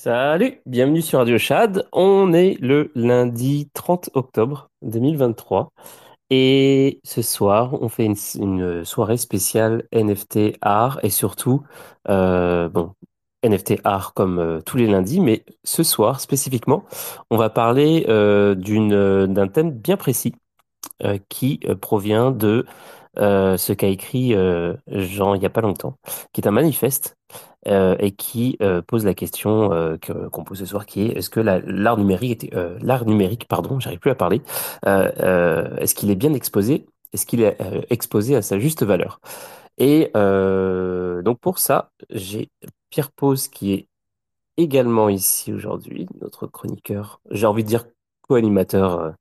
Salut, bienvenue sur Radio Chad. On est le lundi 30 octobre 2023 et ce soir, on fait une, soirée spéciale NFT art et surtout, euh, bon, NFT art comme euh, tous les lundis, mais ce soir spécifiquement, on va parler euh, d'un thème bien précis qui provient de ce qu'a écrit Jean il n'y a pas longtemps, qui est un manifeste euh, et qui euh, pose la question euh, qu'on pose ce soir, qui est est-ce que la- l'art numérique, l'art numérique, pardon, j'arrive plus à parler, est-ce qu'il est bien exposé? Est-ce qu'il est exposé à sa juste valeur? Et donc pour ça, j'ai Pierre Pose qui est également ici aujourd'hui, notre chroniqueur, j'ai envie de dire co-animateur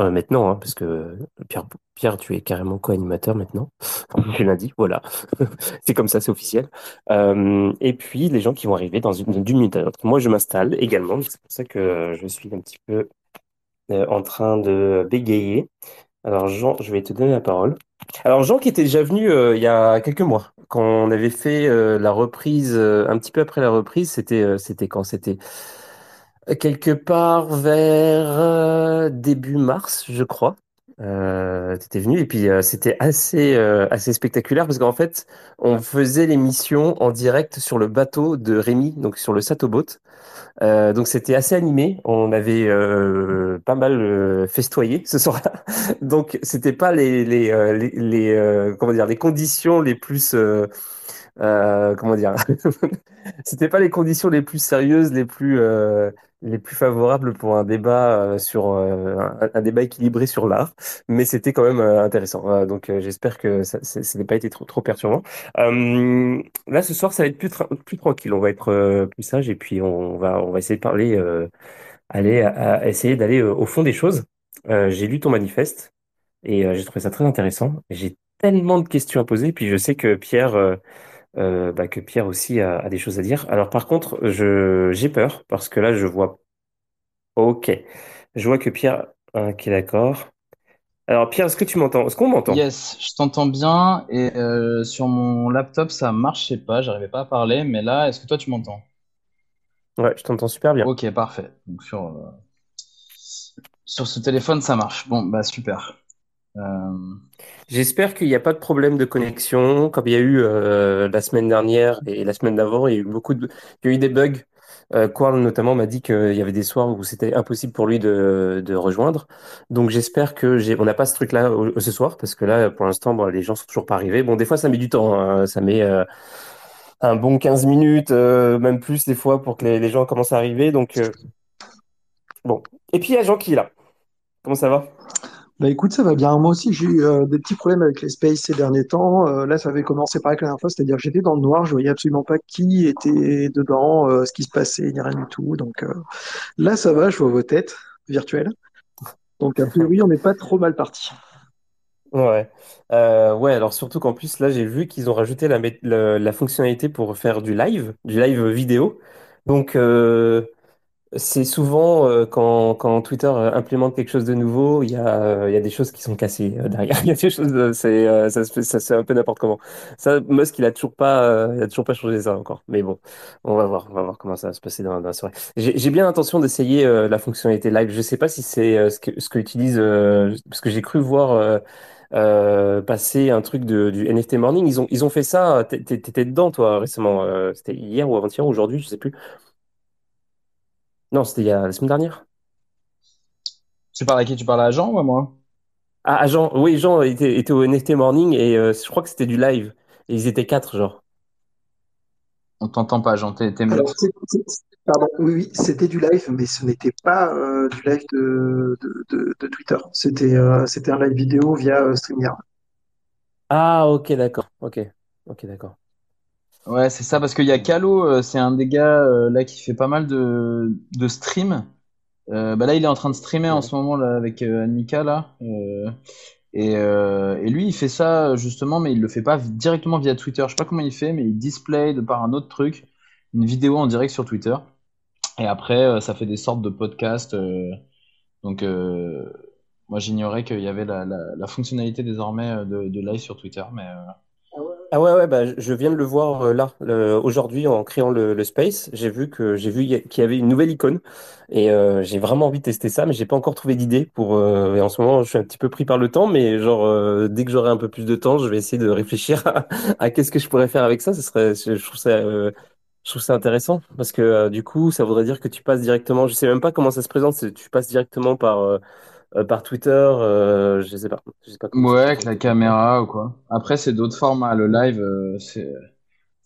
euh, maintenant, hein, parce que Pierre, Pierre, tu es carrément co-animateur maintenant. L'ai dit, voilà. C'est comme ça, c'est officiel. Euh, et puis, les gens qui vont arriver dans une, d'une minute à l'autre. Moi, je m'installe également. C'est pour ça que je suis un petit peu euh, en train de bégayer. Alors, Jean, je vais te donner la parole. Alors, Jean, qui était déjà venu euh, il y a quelques mois, quand on avait fait la reprise, un petit peu après la reprise, c'était c'était quand? C'était Quelque part vers euh, début mars, je crois. Euh, t'étais venu et puis euh, c'était assez euh, assez spectaculaire parce qu'en fait on faisait l'émission en direct sur le bateau de Rémi donc sur le Satoboat. Euh, donc c'était assez animé. On avait pas mal festoyé ce soir-là. Donc c'était pas les les les, les, comment dire les conditions les plus comment dire? C'était pas les conditions les plus sérieuses, les plus, euh, les plus favorables pour un débat euh, sur euh, un, un débat équilibré sur l'art, mais c'était quand même euh, intéressant. Donc j'espère que ça, ça, n'a pas été trop, trop perturbant. Euh, là, ce soir, ça va être plus, plus tranquille. On va être plus sage et puis on va, on va essayer de parler, euh, aller à, essayer d'aller au fond des choses. J'ai lu ton manifeste et j'ai trouvé ça très intéressant. J'ai tellement de questions à poser, puis je sais que Pierre. Euh, bah, que Pierre aussi a, a des choses à dire. Alors par contre, je j'ai peur parce que là je vois. Ok, je vois que Pierre. Ok, d'accord. Alors Pierre, est-ce que tu m'entends? Est-ce qu'on m'entend? Yes, je t'entends bien et euh, sur mon laptop ça marchait pas, j'arrivais pas à parler, mais là, est-ce que toi tu m'entends? Ouais, je t'entends super bien. Ok, parfait. Donc sur, euh, sur ce téléphone ça marche. Bon, bah super. Euh, J'espère qu'il n'y a pas de problème de connexion comme il y a eu euh, la semaine dernière et la semaine d'avant. Il y a eu beaucoup il y a eu des bugs. Euh, Quarl notamment m'a dit qu'il y avait des soirs où c'était impossible pour lui de, rejoindre. Donc j'espère que on n'a pas ce truc-là ce soir parce que là, pour l'instant, bon, les gens sont toujours pas arrivés. Bon, des fois, ça met du temps. hein. Ça met euh, un bon 15 minutes, même plus des fois, pour que les, gens commencent à arriver. Donc bon. Et puis il y a Jean qui est là. Comment ça va? Bah écoute, ça va bien. Moi aussi, j'ai eu euh, des petits problèmes avec les spaces ces derniers temps. Euh, là, ça avait commencé que la dernière fois, c'est-à-dire que j'étais dans le noir, je voyais absolument pas qui était dedans, euh, ce qui se passait, a rien du tout. Donc là, ça va, je vois vos têtes virtuelles. Donc a priori, on n'est pas trop mal parti. Ouais. Ouais, alors surtout qu'en plus, là, j'ai vu qu'ils ont rajouté la, fonctionnalité pour faire du live, du live vidéo. Donc, c'est souvent euh, quand, Twitter euh, implémente quelque chose de nouveau, il y a, euh, des choses qui sont cassées derrière. Il y a des choses, c'est, ça un peu n'importe comment. Ça, Musk, il a toujours pas, pas changé ça encore. Mais bon, on va voir, comment ça va se passer dans, la soirée. J'ai, bien l'intention d'essayer la fonctionnalité live. Je sais pas si c'est ce que, utilise, parce que j'ai cru voir passer un truc du NFT Morning. Ils ont, fait ça. T'é- t'é- T'étais dedans, toi, récemment. c'était hier ou avant-hier, ou aujourd'hui, je sais plus. Non, c'était il y a la semaine dernière. tu parles à qui? Tu parles à Jean ou à moi? Ah, ah, Jean, oui, Jean était, était au NFT Morning et euh, je crois que c'était du live. Et ils étaient quatre, genre. On t'entend pas, Jean, t'es Alors, mute. c'est- c'est- pardon, oui, oui, c'était du live, mais ce n'était pas euh, du live de, de, de- de Twitter. C'était euh, c'était un live vidéo via euh, StreamYard. Ah, ok, d'accord. Ok, ok, d'accord. Ouais, c'est ça, parce qu'il y a Calo, euh, c'est un des gars euh, là qui fait pas mal de, de stream. Euh, bah là, il est en train de streamer en ce moment là, avec euh, Annika là. Euh, Et, et lui, il fait ça justement, mais il le fait pas directement via Twitter. Je sais pas comment il fait, mais il display de par un autre truc une vidéo en direct sur Twitter. Et après, ça fait des sortes de podcasts. donc, moi, j'ignorais qu'il y avait la, la, la fonctionnalité désormais de, de live sur Twitter, mais Ah ouais, ouais, bah, je viens de le voir euh, là, le- aujourd'hui, en créant le, le space. J'ai vu que j'ai vu qu'il y avait une nouvelle icône et euh, j'ai vraiment envie de tester ça, mais j'ai pas encore trouvé d'idée pour. euh, et en ce moment, je suis un petit peu pris par le temps, mais genre euh, dès que j'aurai un peu plus de temps, je vais essayer de réfléchir à, à qu'est-ce que je pourrais faire avec ça. Ce serait, je, trouve ça, euh, je trouve ça intéressant parce que euh, du coup, ça voudrait dire que tu passes directement. Je sais même pas comment ça se présente. Tu passes directement par euh, euh, par Twitter. euh, je sais pas, je sais pas Ouais, avec la caméra ou quoi. Après, c'est d'autres formats. Le live, euh, c'est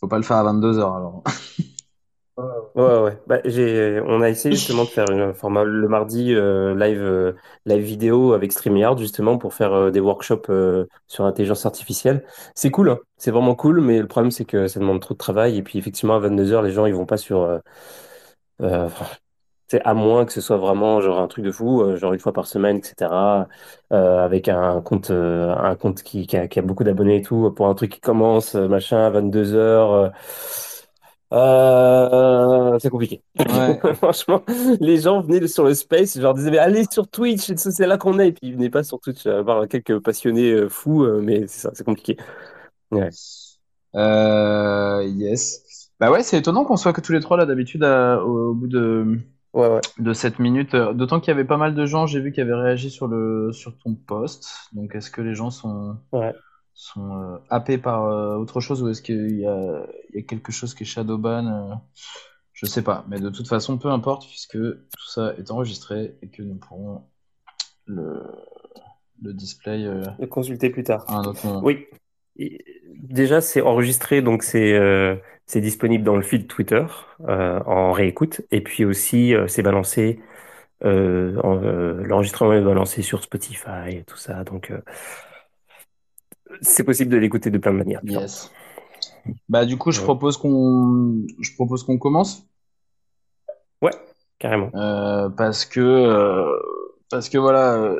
faut pas le faire à 22 heures alors. Ouais, ouais. Bah, j'ai, on a essayé justement de faire un format le mardi live, live vidéo avec StreamYard justement pour faire des workshops sur l'intelligence artificielle. C'est cool, hein. C'est vraiment cool, mais le problème c'est que ça demande trop de travail et puis effectivement à 22 heures les gens ils vont pas sur, euh, à moins que ce soit vraiment genre un truc de fou, euh, genre une fois par semaine, etc. euh, avec un compte, euh, un compte qui, qui a, qui a beaucoup d'abonnés et tout pour un truc qui commence euh, machin à 22 heures. euh, euh, c'est compliqué. Ouais. Franchement, les gens venaient sur le space, je leur disais, mais allez sur Twitch, c'est c'est là qu'on est. Et puis ils venaient pas sur Twitch, à voir quelques passionnés euh, fous, euh, mais c'est ça, c'est compliqué. Ouais, Euh, yes. Bah ouais, c'est étonnant qu'on soit que tous les trois là d'habitude à- au, au bout de, ouais, ouais. de 7 minutes. Euh, D'autant qu'il y avait pas mal de gens, j'ai vu, qui avaient réagi sur le sur ton post. Donc est-ce que les gens sont ouais. sont euh, happés par euh, autre chose ou est-ce qu'il y a, il y a quelque chose qui est shadowban euh, Je sais pas. Mais de toute façon, peu importe puisque tout ça est enregistré et que nous pourrons le le display Le consulter plus tard. à un autre moment. Oui. Et déjà, c'est enregistré, donc c'est euh, c'est disponible dans le feed Twitter euh, en réécoute. Et puis aussi, euh, c'est balancé, euh, en- l'enregistrement est balancé sur Spotify et tout ça. Donc, c'est possible de l'écouter de plein de manières. Yes. Bah du coup, je Ouais, propose qu'on je propose qu'on commence Ouais, carrément. parce que parce que voilà,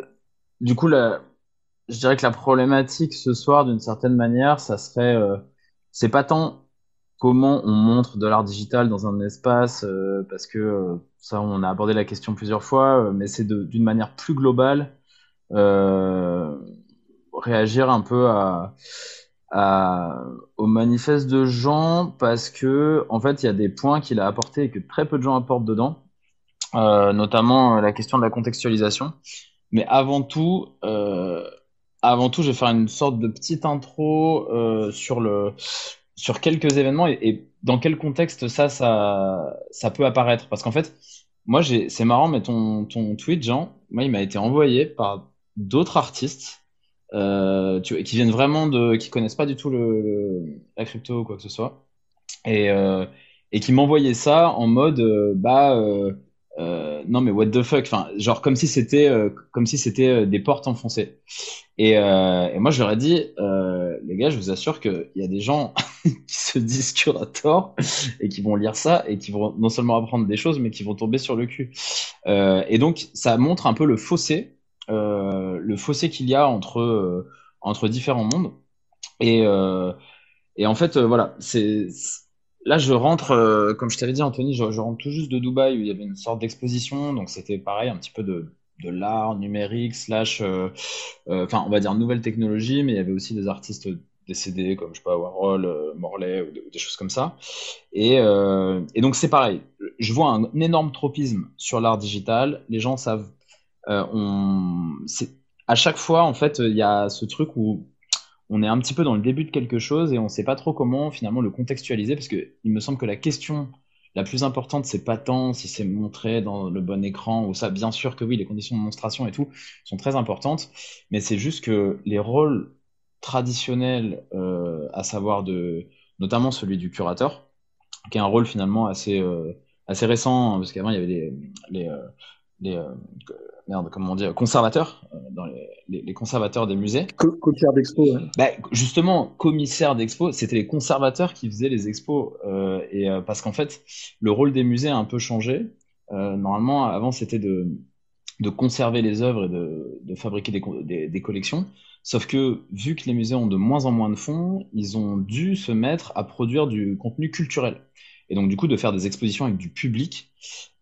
du coup la je dirais que la problématique ce soir d'une certaine manière, ça serait euh, c'est pas tant comment on montre de l'art digital dans un espace euh, parce que euh, ça on a abordé la question plusieurs fois, euh, mais c'est d'une manière plus globale réagir un peu au manifeste de Jean parce que en fait il y a des points qu'il a apportés et que très peu de gens apportent dedans, notamment la question de la contextualisation. Mais avant tout, avant tout, je vais faire une sorte de petite intro sur le sur quelques événements et, et dans quel contexte ça ça ça peut apparaître. Parce qu'en fait moi c'est marrant mais ton ton tweet Jean moi il m'a été envoyé par d'autres artistes euh, tu, qui viennent vraiment de qui connaissent pas du tout le, le- la crypto ou quoi que ce soit. Et euh, et qui m'envoyaient ça en mode euh, bah euh, euh, non mais what the fuck. Enfin genre comme si c'était euh, comme si c'était euh, des portes enfoncées. Et, et moi, je leur ai dit, les gars, je vous assure qu'il y a des gens qui se disent curator et qui vont lire ça et qui vont non seulement apprendre des choses, mais qui vont tomber sur le cul. Euh, et donc, ça montre un peu le fossé, euh, le fossé qu'il y a entre, euh, entre différents mondes. Et, euh, et en fait, euh, voilà, c'est là, je rentre, euh, comme je t'avais dit, Anthony, je, rentre tout juste de Dubaï où il y avait une sorte d'exposition, donc c'était pareil, un petit peu de, de l'art numérique slash, euh, euh, enfin, on va dire nouvelle technologie, mais il y avait aussi des artistes décédés comme je sais pas Warhol, euh, Morley ou, des choses comme ça. Et, euh, et donc c'est pareil. Je vois un énorme tropisme sur l'art digital. Les gens savent. euh, on, à chaque fois en fait il y a ce truc où on est un petit peu dans le début de quelque chose et on ne sait pas trop comment finalement le contextualiser parce que il me semble que la question la plus importante c'est pas tant si c'est montré dans le bon écran ou ça bien sûr que oui les conditions de démonstration et tout sont très importantes mais c'est juste que les rôles traditionnels euh, à savoir de notamment celui du curateur qui est un rôle finalement assez euh, assez récent hein, parce qu'avant il y avait les les, euh, les euh, merde comment on dit conservateurs dans les, les, conservateurs des musées Co- Copière d'expo, ouais. bah, justement, commissaire d'expo, c'était les conservateurs qui faisaient les expos. et parce qu'en fait, le rôle des musées a un peu changé. Normalement, avant, c'était de, de conserver les œuvres et de, de fabriquer des, des collections. Sauf que, vu que les musées ont de moins en moins de fonds, ils ont dû se mettre à produire du contenu culturel. Et donc, du coup, de faire des expositions avec du public.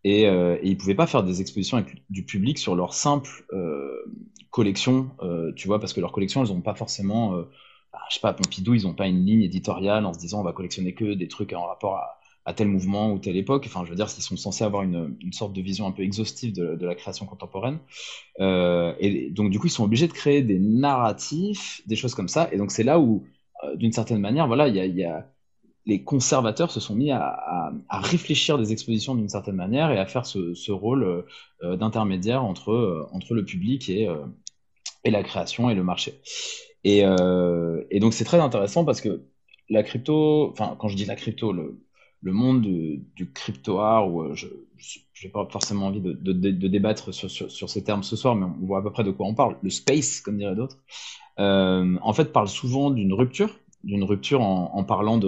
Et, euh, ils pouvaient pas faire des expositions avec du public sur leur simple euh, collection, euh, tu vois, parce que leurs collections, elles n'ont pas forcément bah, je sais pas, Pompidou, ils ont pas une ligne éditoriale en se disant on va collectionner que des trucs en rapport à, tel mouvement ou telle époque. Enfin, je veux dire, ils sont censés avoir une, sorte de vision un peu exhaustive de, la création contemporaine. Euh, et donc, du coup, ils sont obligés de créer des narratifs, des choses comme ça. Et donc, c'est là où, euh, d'une certaine manière, voilà, il y a, les conservateurs se sont mis à, réfléchir des expositions d'une certaine manière et à faire ce, rôle euh, d'intermédiaire entre, entre le public et, et la création et le marché. Et, et donc, c'est très intéressant parce que la crypto, enfin, quand je dis la crypto, le, le monde du crypto-art, où euh, je n'ai pas forcément envie de, débattre sur, ces termes ce soir, mais on voit à peu près de quoi on parle, le space, comme diraient d'autres, euh, en fait, parle souvent d'une rupture, d'une rupture en, parlant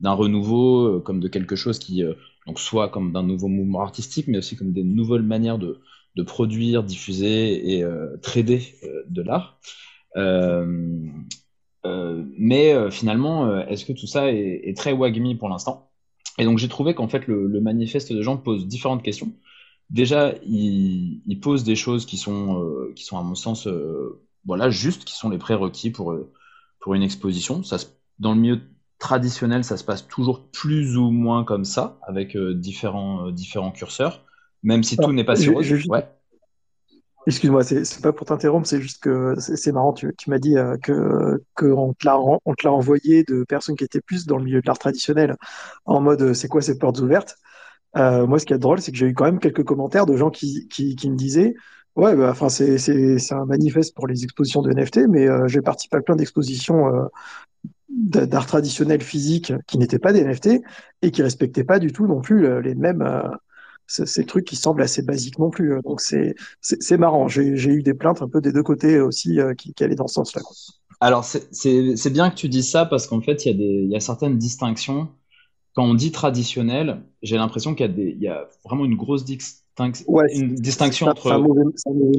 d'un renouveau, euh, comme de quelque chose qui, donc soit comme d'un nouveau mouvement artistique, mais aussi comme des nouvelles manières de, produire, diffuser et trader de l'art. mais finalement, est-ce que tout ça est, est très wagmi pour l'instant? Et donc j'ai trouvé qu'en fait le, manifeste de gens pose différentes questions. Déjà, il, pose des choses qui sont, euh, qui sont à mon sens euh, voilà, justes, qui sont les prérequis pour, euh, pour une exposition. Ça dans le milieu traditionnel, ça se passe toujours plus ou moins comme ça, avec différents, différents curseurs, même si tout n'est pas sur Ouais. Excuse-moi, c'est pas pour t'interrompre, c'est juste que c'est marrant. Tu, tu m'as dit euh, que qu'on te l'a on te l'a envoyé de personnes qui étaient plus dans le milieu de l'art traditionnel, en mode euh, c'est quoi ces portes ouvertes? Euh, moi, ce qui est drôle, c'est que j'ai eu quand même quelques commentaires de gens qui, qui, qui me disaient ouais, bah, enfin c'est c'est un manifeste pour les expositions de NFT, mais euh, j'ai participé à plein d'expositions euh, d'art traditionnel physique qui n'étaient pas des NFT et qui respectaient pas du tout non plus les mêmes ces trucs qui semblent assez basiques non plus. Euh, donc c'est c'est marrant. J'ai eu des plaintes un peu des deux côtés aussi euh, qui, qui allaient dans ce sens-là. Alors c'est bien que tu dis ça parce qu'en fait il y, a des, il y a certaines distinctions. Quand on dit traditionnel, j'ai l'impression qu'il y, a des, il y a vraiment une grosse distinction, une distinction entre,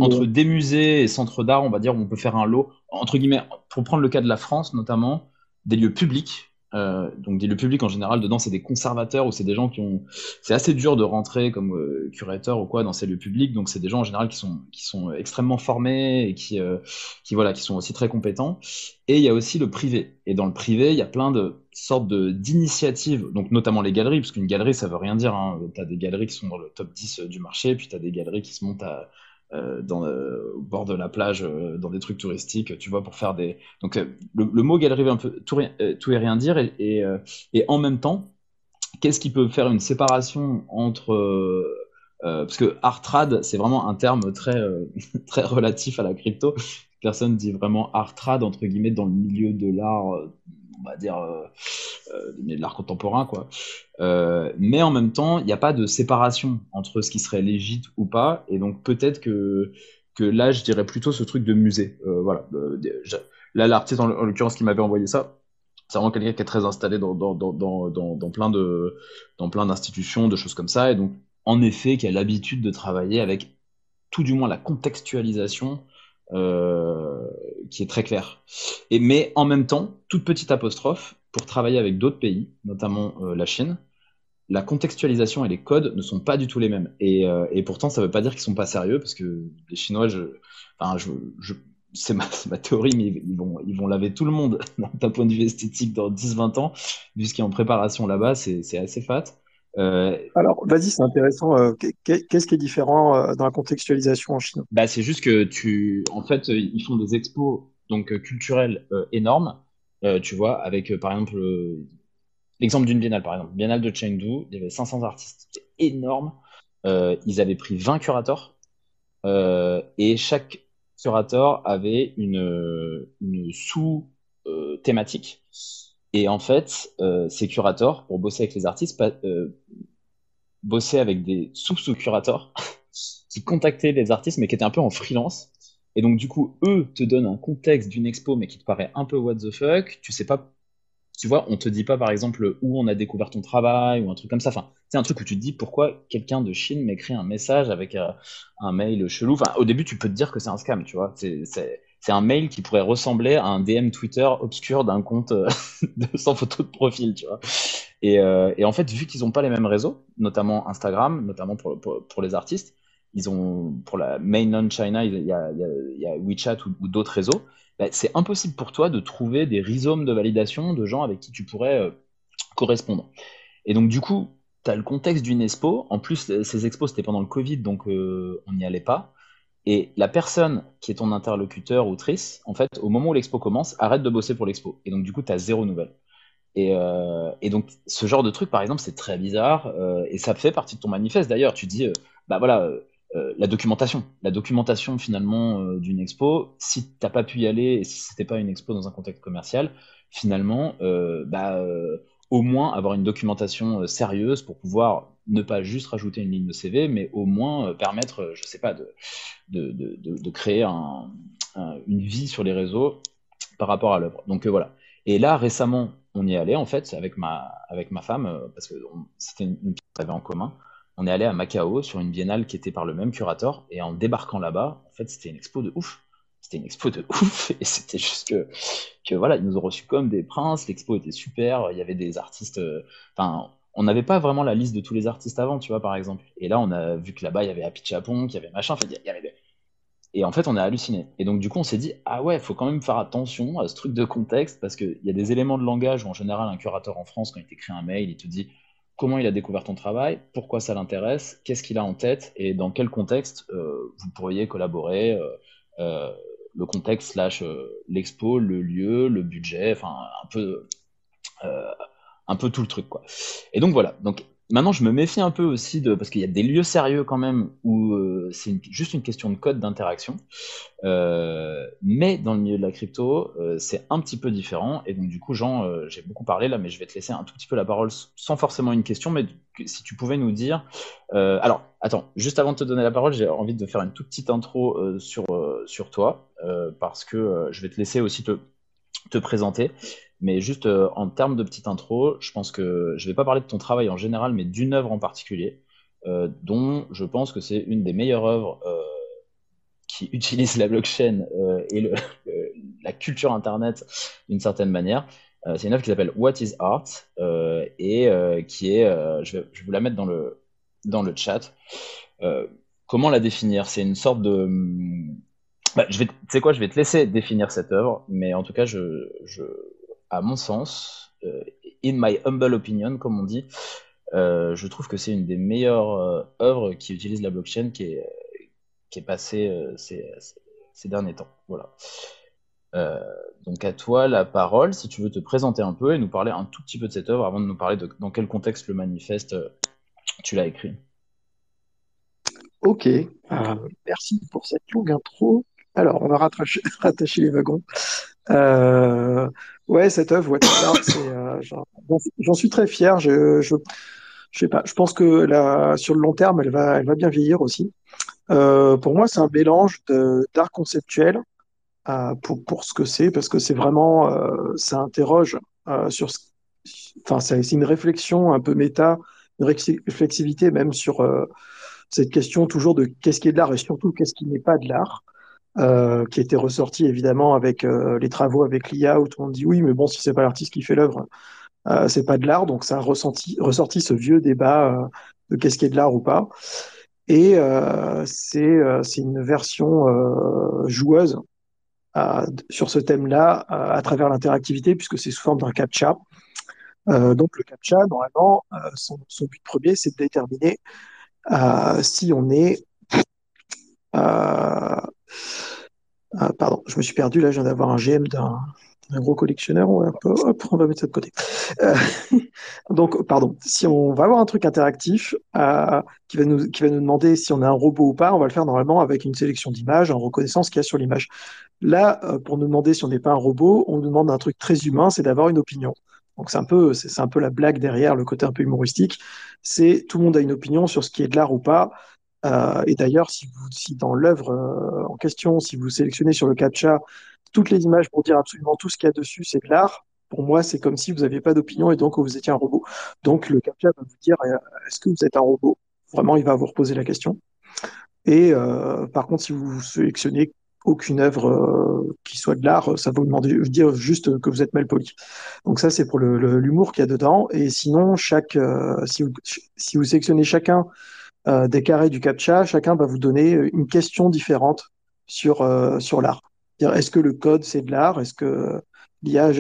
entre des musées et centres d'art, on va dire, où on peut faire un lot, entre guillemets, pour prendre le cas de la France notamment, des lieux publics euh, donc le public en général dedans c'est des conservateurs ou c'est des gens qui ont c'est assez dur de rentrer comme euh, curateur ou quoi dans ces lieux publics. Donc c'est des gens en général qui sont qui sont extrêmement formés et qui euh, qui voilà qui sont aussi très compétents. Et il y a aussi le privé. Et dans le privé il y a plein de sortes de d'initiatives donc notamment les galeries parce qu'une galerie ça veut rien dire hein. tu as des galeries qui sont dans le top 10 du marché puis tu as des galeries qui se montent à euh, dans, au bord de la plage, euh, dans des trucs touristiques, tu vois, pour faire des. Donc, euh, le, mot galerie veut un peu tout, tout et rien dire, et, et, en même temps, qu'est-ce qui peut faire une séparation entre. parce que art trad, c'est vraiment un terme très, très relatif à la crypto. Personne dit vraiment art trad, entre guillemets, dans le milieu de l'art on va dire, euh, euh, de l'art contemporain, quoi. Euh, mais en même temps, il n'y a pas de séparation entre ce qui serait légitime ou pas, et donc peut-être que, que là, je dirais plutôt ce truc de musée. voilà. là, l'artiste, en, l'occurrence, qui m'avait envoyé ça, c'est vraiment quelqu'un qui est très installé dans, dans, dans, plein de dans plein d'institutions, de choses comme ça, et donc en effet, qui a l'habitude de travailler avec tout du moins la contextualisation qui est très clair. Mais en même temps, toute petite apostrophe, pour travailler avec d'autres pays, notamment euh, la Chine, la contextualisation et les codes ne sont pas du tout les mêmes. Et, euh, pourtant, ça ne veut pas dire qu'ils sont pas sérieux, parce que les Chinois, c'est ma, ma, théorie, mais ils vont, ils vont laver tout le monde d'un point de vue esthétique dans 10-20 ans, vu ce qui est en préparation là-bas, c'est assez fat. Euh, Alors, vas-y, c'est intéressant. Euh, qu'est-ce qui est différent euh, dans la contextualisation en Chine? Bah, C'est juste que tu, en fait, ils font des expos donc culturels énormes, tu vois, avec par exemple l'exemple d'une biennale, par exemple, biennale de Chengdu, il y avait 500 artistes, c'est énorme. ils avaient pris 20 curateurs et chaque curateur avait une, une sous-thématique. Et en fait, euh, ces curateurs, pour bosser avec les artistes, euh, bossaient avec des sous-sous-curateurs qui contactaient les artistes, mais qui étaient un peu en freelance. Et donc, du coup, eux te donnent un contexte d'une expo, mais qui te paraît un peu what the fuck. Tu sais pas, tu vois, on te dit pas, par exemple, où on a découvert ton travail ou un truc comme ça. Enfin, c'est un truc où tu te dis pourquoi quelqu'un de Chine m'écrit un message avec euh, un mail chelou? Enfin, au début, tu peux te dire que c'est un scam, tu vois. C'est, c'est un mail qui pourrait ressembler à un DM Twitter obscur d'un compte euh, sans photo de profil, tu vois. Et, euh, en fait, vu qu'ils n'ont pas les mêmes réseaux, notamment Instagram, notamment pour, les artistes, ils ont pour la mainland China, il y a, WeChat ou, d'autres réseaux. bah, c'est impossible pour toi de trouver des rhizomes de validation de gens avec qui tu pourrais euh, correspondre. Et donc, du coup, tu as le contexte d'une expo. En plus, ces expos, c'était pendant le Covid, donc on n'y allait pas. Et la personne qui est ton interlocuteur ou trice, en fait, au moment où l'expo commence, arrête de bosser pour l'expo. Et donc, du coup, tu as zéro nouvelle. Et, euh, et, donc, ce genre de truc, par exemple, c'est très bizarre. Euh, et ça fait partie de ton manifeste. D'ailleurs, tu dis, euh, bah voilà, euh, la documentation. La documentation, finalement, d'une expo, si t'as pas pu y aller et si c'était pas une expo dans un contexte commercial, finalement, bah au moins avoir une documentation sérieuse pour pouvoir ne pas juste rajouter une ligne de CV, mais au moins euh, permettre, euh, je sais pas, de, de, de, de créer un, une vie sur les réseaux par rapport à l'œuvre. Donc voilà. Et là, récemment, on y est allé, en fait, avec ma, avec ma femme, parce que c'était une, une qu'on avait en commun. On est allé à Macao sur une biennale qui était par le même curateur, et en débarquant là-bas, en fait, c'était une expo de ouf c'était une expo de ouf et c'était juste que, que voilà, ils nous ont reçus comme des princes, l'expo était super, il y avait des artistes, euh, enfin, on n'avait pas vraiment la liste de tous les artistes avant, tu vois, par exemple. Et là, on a vu que là-bas, il y avait Happy Chapon, qu'il y avait machin, il y avait... Et en fait, on a halluciné. Et donc, du coup, on s'est dit, ah ouais, faut quand même faire attention à ce truc de contexte, parce qu'il y a des éléments de langage où, en général, un curateur en France, quand il t'écrit un mail, il te dit comment il a découvert ton travail, pourquoi ça l'intéresse, qu'est-ce qu'il a en tête, et dans quel contexte euh, vous pourriez collaborer. Euh, le contexte slash euh, l'expo, le lieu, le budget, enfin un peu, euh, un peu tout le truc quoi. Et donc voilà. Donc maintenant je me méfie un peu aussi de parce qu'il y a des lieux sérieux quand même où euh, c'est juste une question de code d'interaction. mais dans le milieu de la crypto, c'est un petit peu différent. Et donc du coup, Jean, j'ai beaucoup parlé là, mais je vais te laisser un tout petit peu la parole sans forcément une question, mais si tu pouvais nous dire. alors attends, juste avant de te donner la parole, j'ai envie de faire une toute petite intro sur toi. Euh, parce que euh, je vais te laisser aussi te présenter. Mais juste euh, en termes de petite intro, je pense que je ne vais pas parler de ton travail en général, mais d'une œuvre en particulier, dont je pense que c'est une des meilleures œuvres qui utilise la blockchain et la culture Internet d'une certaine manière. c'est une œuvre qui s'appelle What is Art et qui est, je vais, je, vais, vous la mettre dans le, dans le chat. comment la définir? C'est une sorte de bah, je vais, tu sais quoi, je vais te laisser définir cette œuvre, mais en tout cas, je, je à mon sens, euh, in my humble opinion, comme on dit, euh, je trouve que c'est une des meilleures euh, œuvres qui utilise la blockchain qui est, qui est passée ces, derniers temps. Voilà. donc à toi la parole, si tu veux te présenter un peu et nous parler un tout petit peu de cette œuvre avant de nous parler dans quel contexte le manifeste tu l'as écrit. Ok, merci pour cette longue intro. Alors, on va rattacher, rattacher les wagons. Euh, ouais, cette œuvre, euh, j'en suis très fier. Je, je, je sais pas. Je pense que là, sur le long terme, elle va, elle va bien vieillir aussi. Euh, pour moi, c'est un mélange d'art conceptuel euh, pour, pour ce que c'est, parce que c'est vraiment, euh, ça interroge euh, sur, ce, enfin, c'est une réflexion un peu méta, une réflexivité même sur cette question toujours de qu'est-ce qui est de l'art et surtout qu'est-ce qui n'est pas de l'art. Euh, qui était ressorti évidemment avec euh, les travaux avec l'IA où tout le monde dit oui, mais bon, si c'est pas l'artiste qui fait l'œuvre, euh, c'est pas de l'art. Donc ça a ressenti, ressorti ce vieux débat euh, de qu'est-ce qui est de l'art ou pas. Et c'est c'est une version joueuse sur ce thème-là à travers l'interactivité puisque c'est sous forme d'un captcha. donc le captcha, normalement, son but premier, c'est de déterminer si on est ah, pardon, je me suis perdu là, je viens d'avoir un GM d'un gros collectionneur. On va, mettre ça de côté. Euh, donc, pardon, si on va avoir un truc interactif euh, qui, va nous, qui va nous demander si on a un robot ou pas, on va le faire normalement avec une sélection d'images en reconnaissant ce qu'il y a sur l'image. Là, euh, pour nous demander si on n'est pas un robot, on nous demande un truc très humain, c'est d'avoir une opinion. Donc c'est un peu, c'est un peu la blague derrière, le côté un peu humoristique. C'est tout le monde a une opinion sur ce qui est de l'art ou pas. Euh, et d'ailleurs, si, dans l'œuvre euh, en question, si vous sélectionnez sur le captcha toutes les images pour dire absolument tout ce qu'il y a dessus, c'est de l'art. Pour moi, c'est comme si vous n'aviez pas d'opinion et donc vous étiez un robot. Donc le captcha va vous dire euh, est-ce que vous êtes un robot? Vraiment, il va vous reposer la question. Et par contre, si vous sélectionnez aucune œuvre qui soit de l'art, ça va vous demander dire juste que vous êtes mal poli. Donc ça, c'est pour l'humour qu'il y a dedans. Et sinon, chaque si vous sélectionnez chacun euh, des carrés du CAPTCHA, chacun va vous donner une question différente sur, euh, sur l'art. Est-ce que le code, c'est de l'art? Est-ce que l'IA,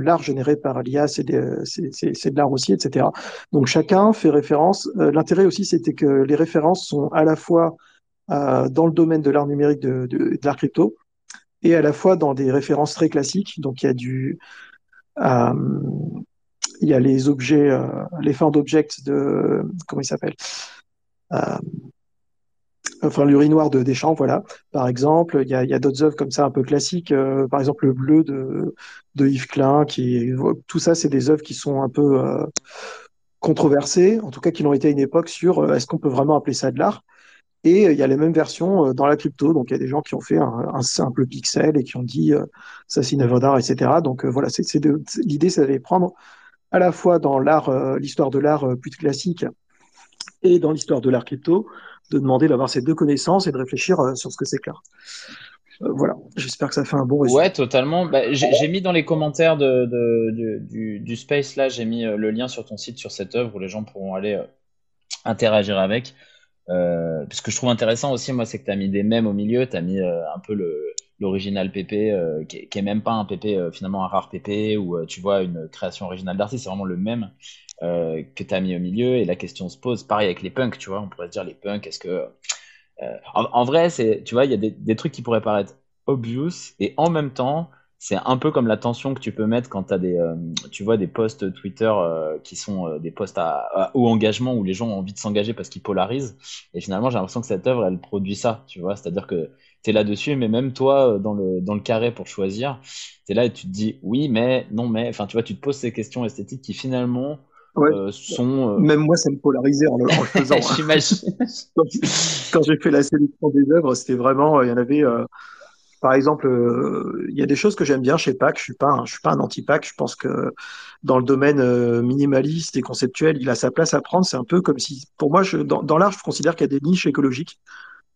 l'art généré par l'IA, c'est de, l'art aussi, etc. Donc chacun fait référence. Euh, l'intérêt aussi, c'était que les références sont à la fois euh, dans le domaine de l'art numérique, de, de, l'art crypto, et à la fois dans des références très classiques. Donc il y a du, euh, il y a les objets, euh, les found objects de, comment il s'appelle? euh, enfin l'urinoir de Deschamps, voilà, par exemple. Il y a, d'autres œuvres comme ça un peu classiques, euh, par exemple le bleu de, Yves Klein, qui tout ça, c'est des œuvres qui sont un peu euh, controversées, en tout cas qui l'ont été à une époque sur euh, est-ce qu'on peut vraiment appeler ça de l'art? Et il y a les mêmes versions dans la crypto, donc il y a des gens qui ont fait un, simple pixel et qui ont dit ça c'est une œuvre d'art, etc. Donc voilà, c'est l'idée, c'est d'aller prendre à la fois dans l'art, l'histoire de l'art plus classique et dans l'histoire de l'art crypto, de demander d'avoir ces deux connaissances et de réfléchir euh, sur ce que c'est que. Euh, voilà, j'espère que ça fait un bon résumé. Ouais, totalement. Bah, j'ai mis dans les commentaires de, du, Space, là, j'ai mis euh, le lien sur ton site, sur cette œuvre, où les gens pourront aller interagir avec. Euh, ce que je trouve intéressant aussi, moi, c'est que tu as mis des mèmes au milieu, tu as mis un peu l'original PP, qui, qui, est même pas un PP, finalement un rare PP, ou tu vois une création originale d'artiste, c'est vraiment le même. Euh, que tu as mis au milieu et la question se pose. Pareil avec les punks, tu vois, on pourrait se dire les punks, est-ce que. Euh, en, vrai, c'est, tu vois, il y a des, trucs qui pourraient paraître obvious et en même temps, c'est un peu comme la tension que tu peux mettre quand as des, euh, tu vois, des posts Twitter qui sont des posts à, haut engagement où les gens ont envie de s'engager parce qu'ils polarisent. Et finalement, j'ai l'impression que cette œuvre, elle produit ça, tu vois, c'est-à-dire que tu es là-dessus, mais même toi, dans le, dans le carré pour choisir, tu es là et tu te dis oui, mais non, mais, enfin, tu vois, tu te poses ces questions esthétiques qui finalement euh, sont. Euh, Même moi, ça me polarisait en le, faisant. J'imagine. quand, j'ai fait la sélection des œuvres, c'était vraiment, il y en avait. Euh, par exemple, il y a des choses que j'aime bien chez Pac. Je suis pas, je suis pas un anti-Pac. Je pense que dans le domaine minimaliste et conceptuel, il a sa place à prendre. C'est un peu comme si, pour moi, je, dans, dans l'art, je considère qu'il y a des niches écologiques.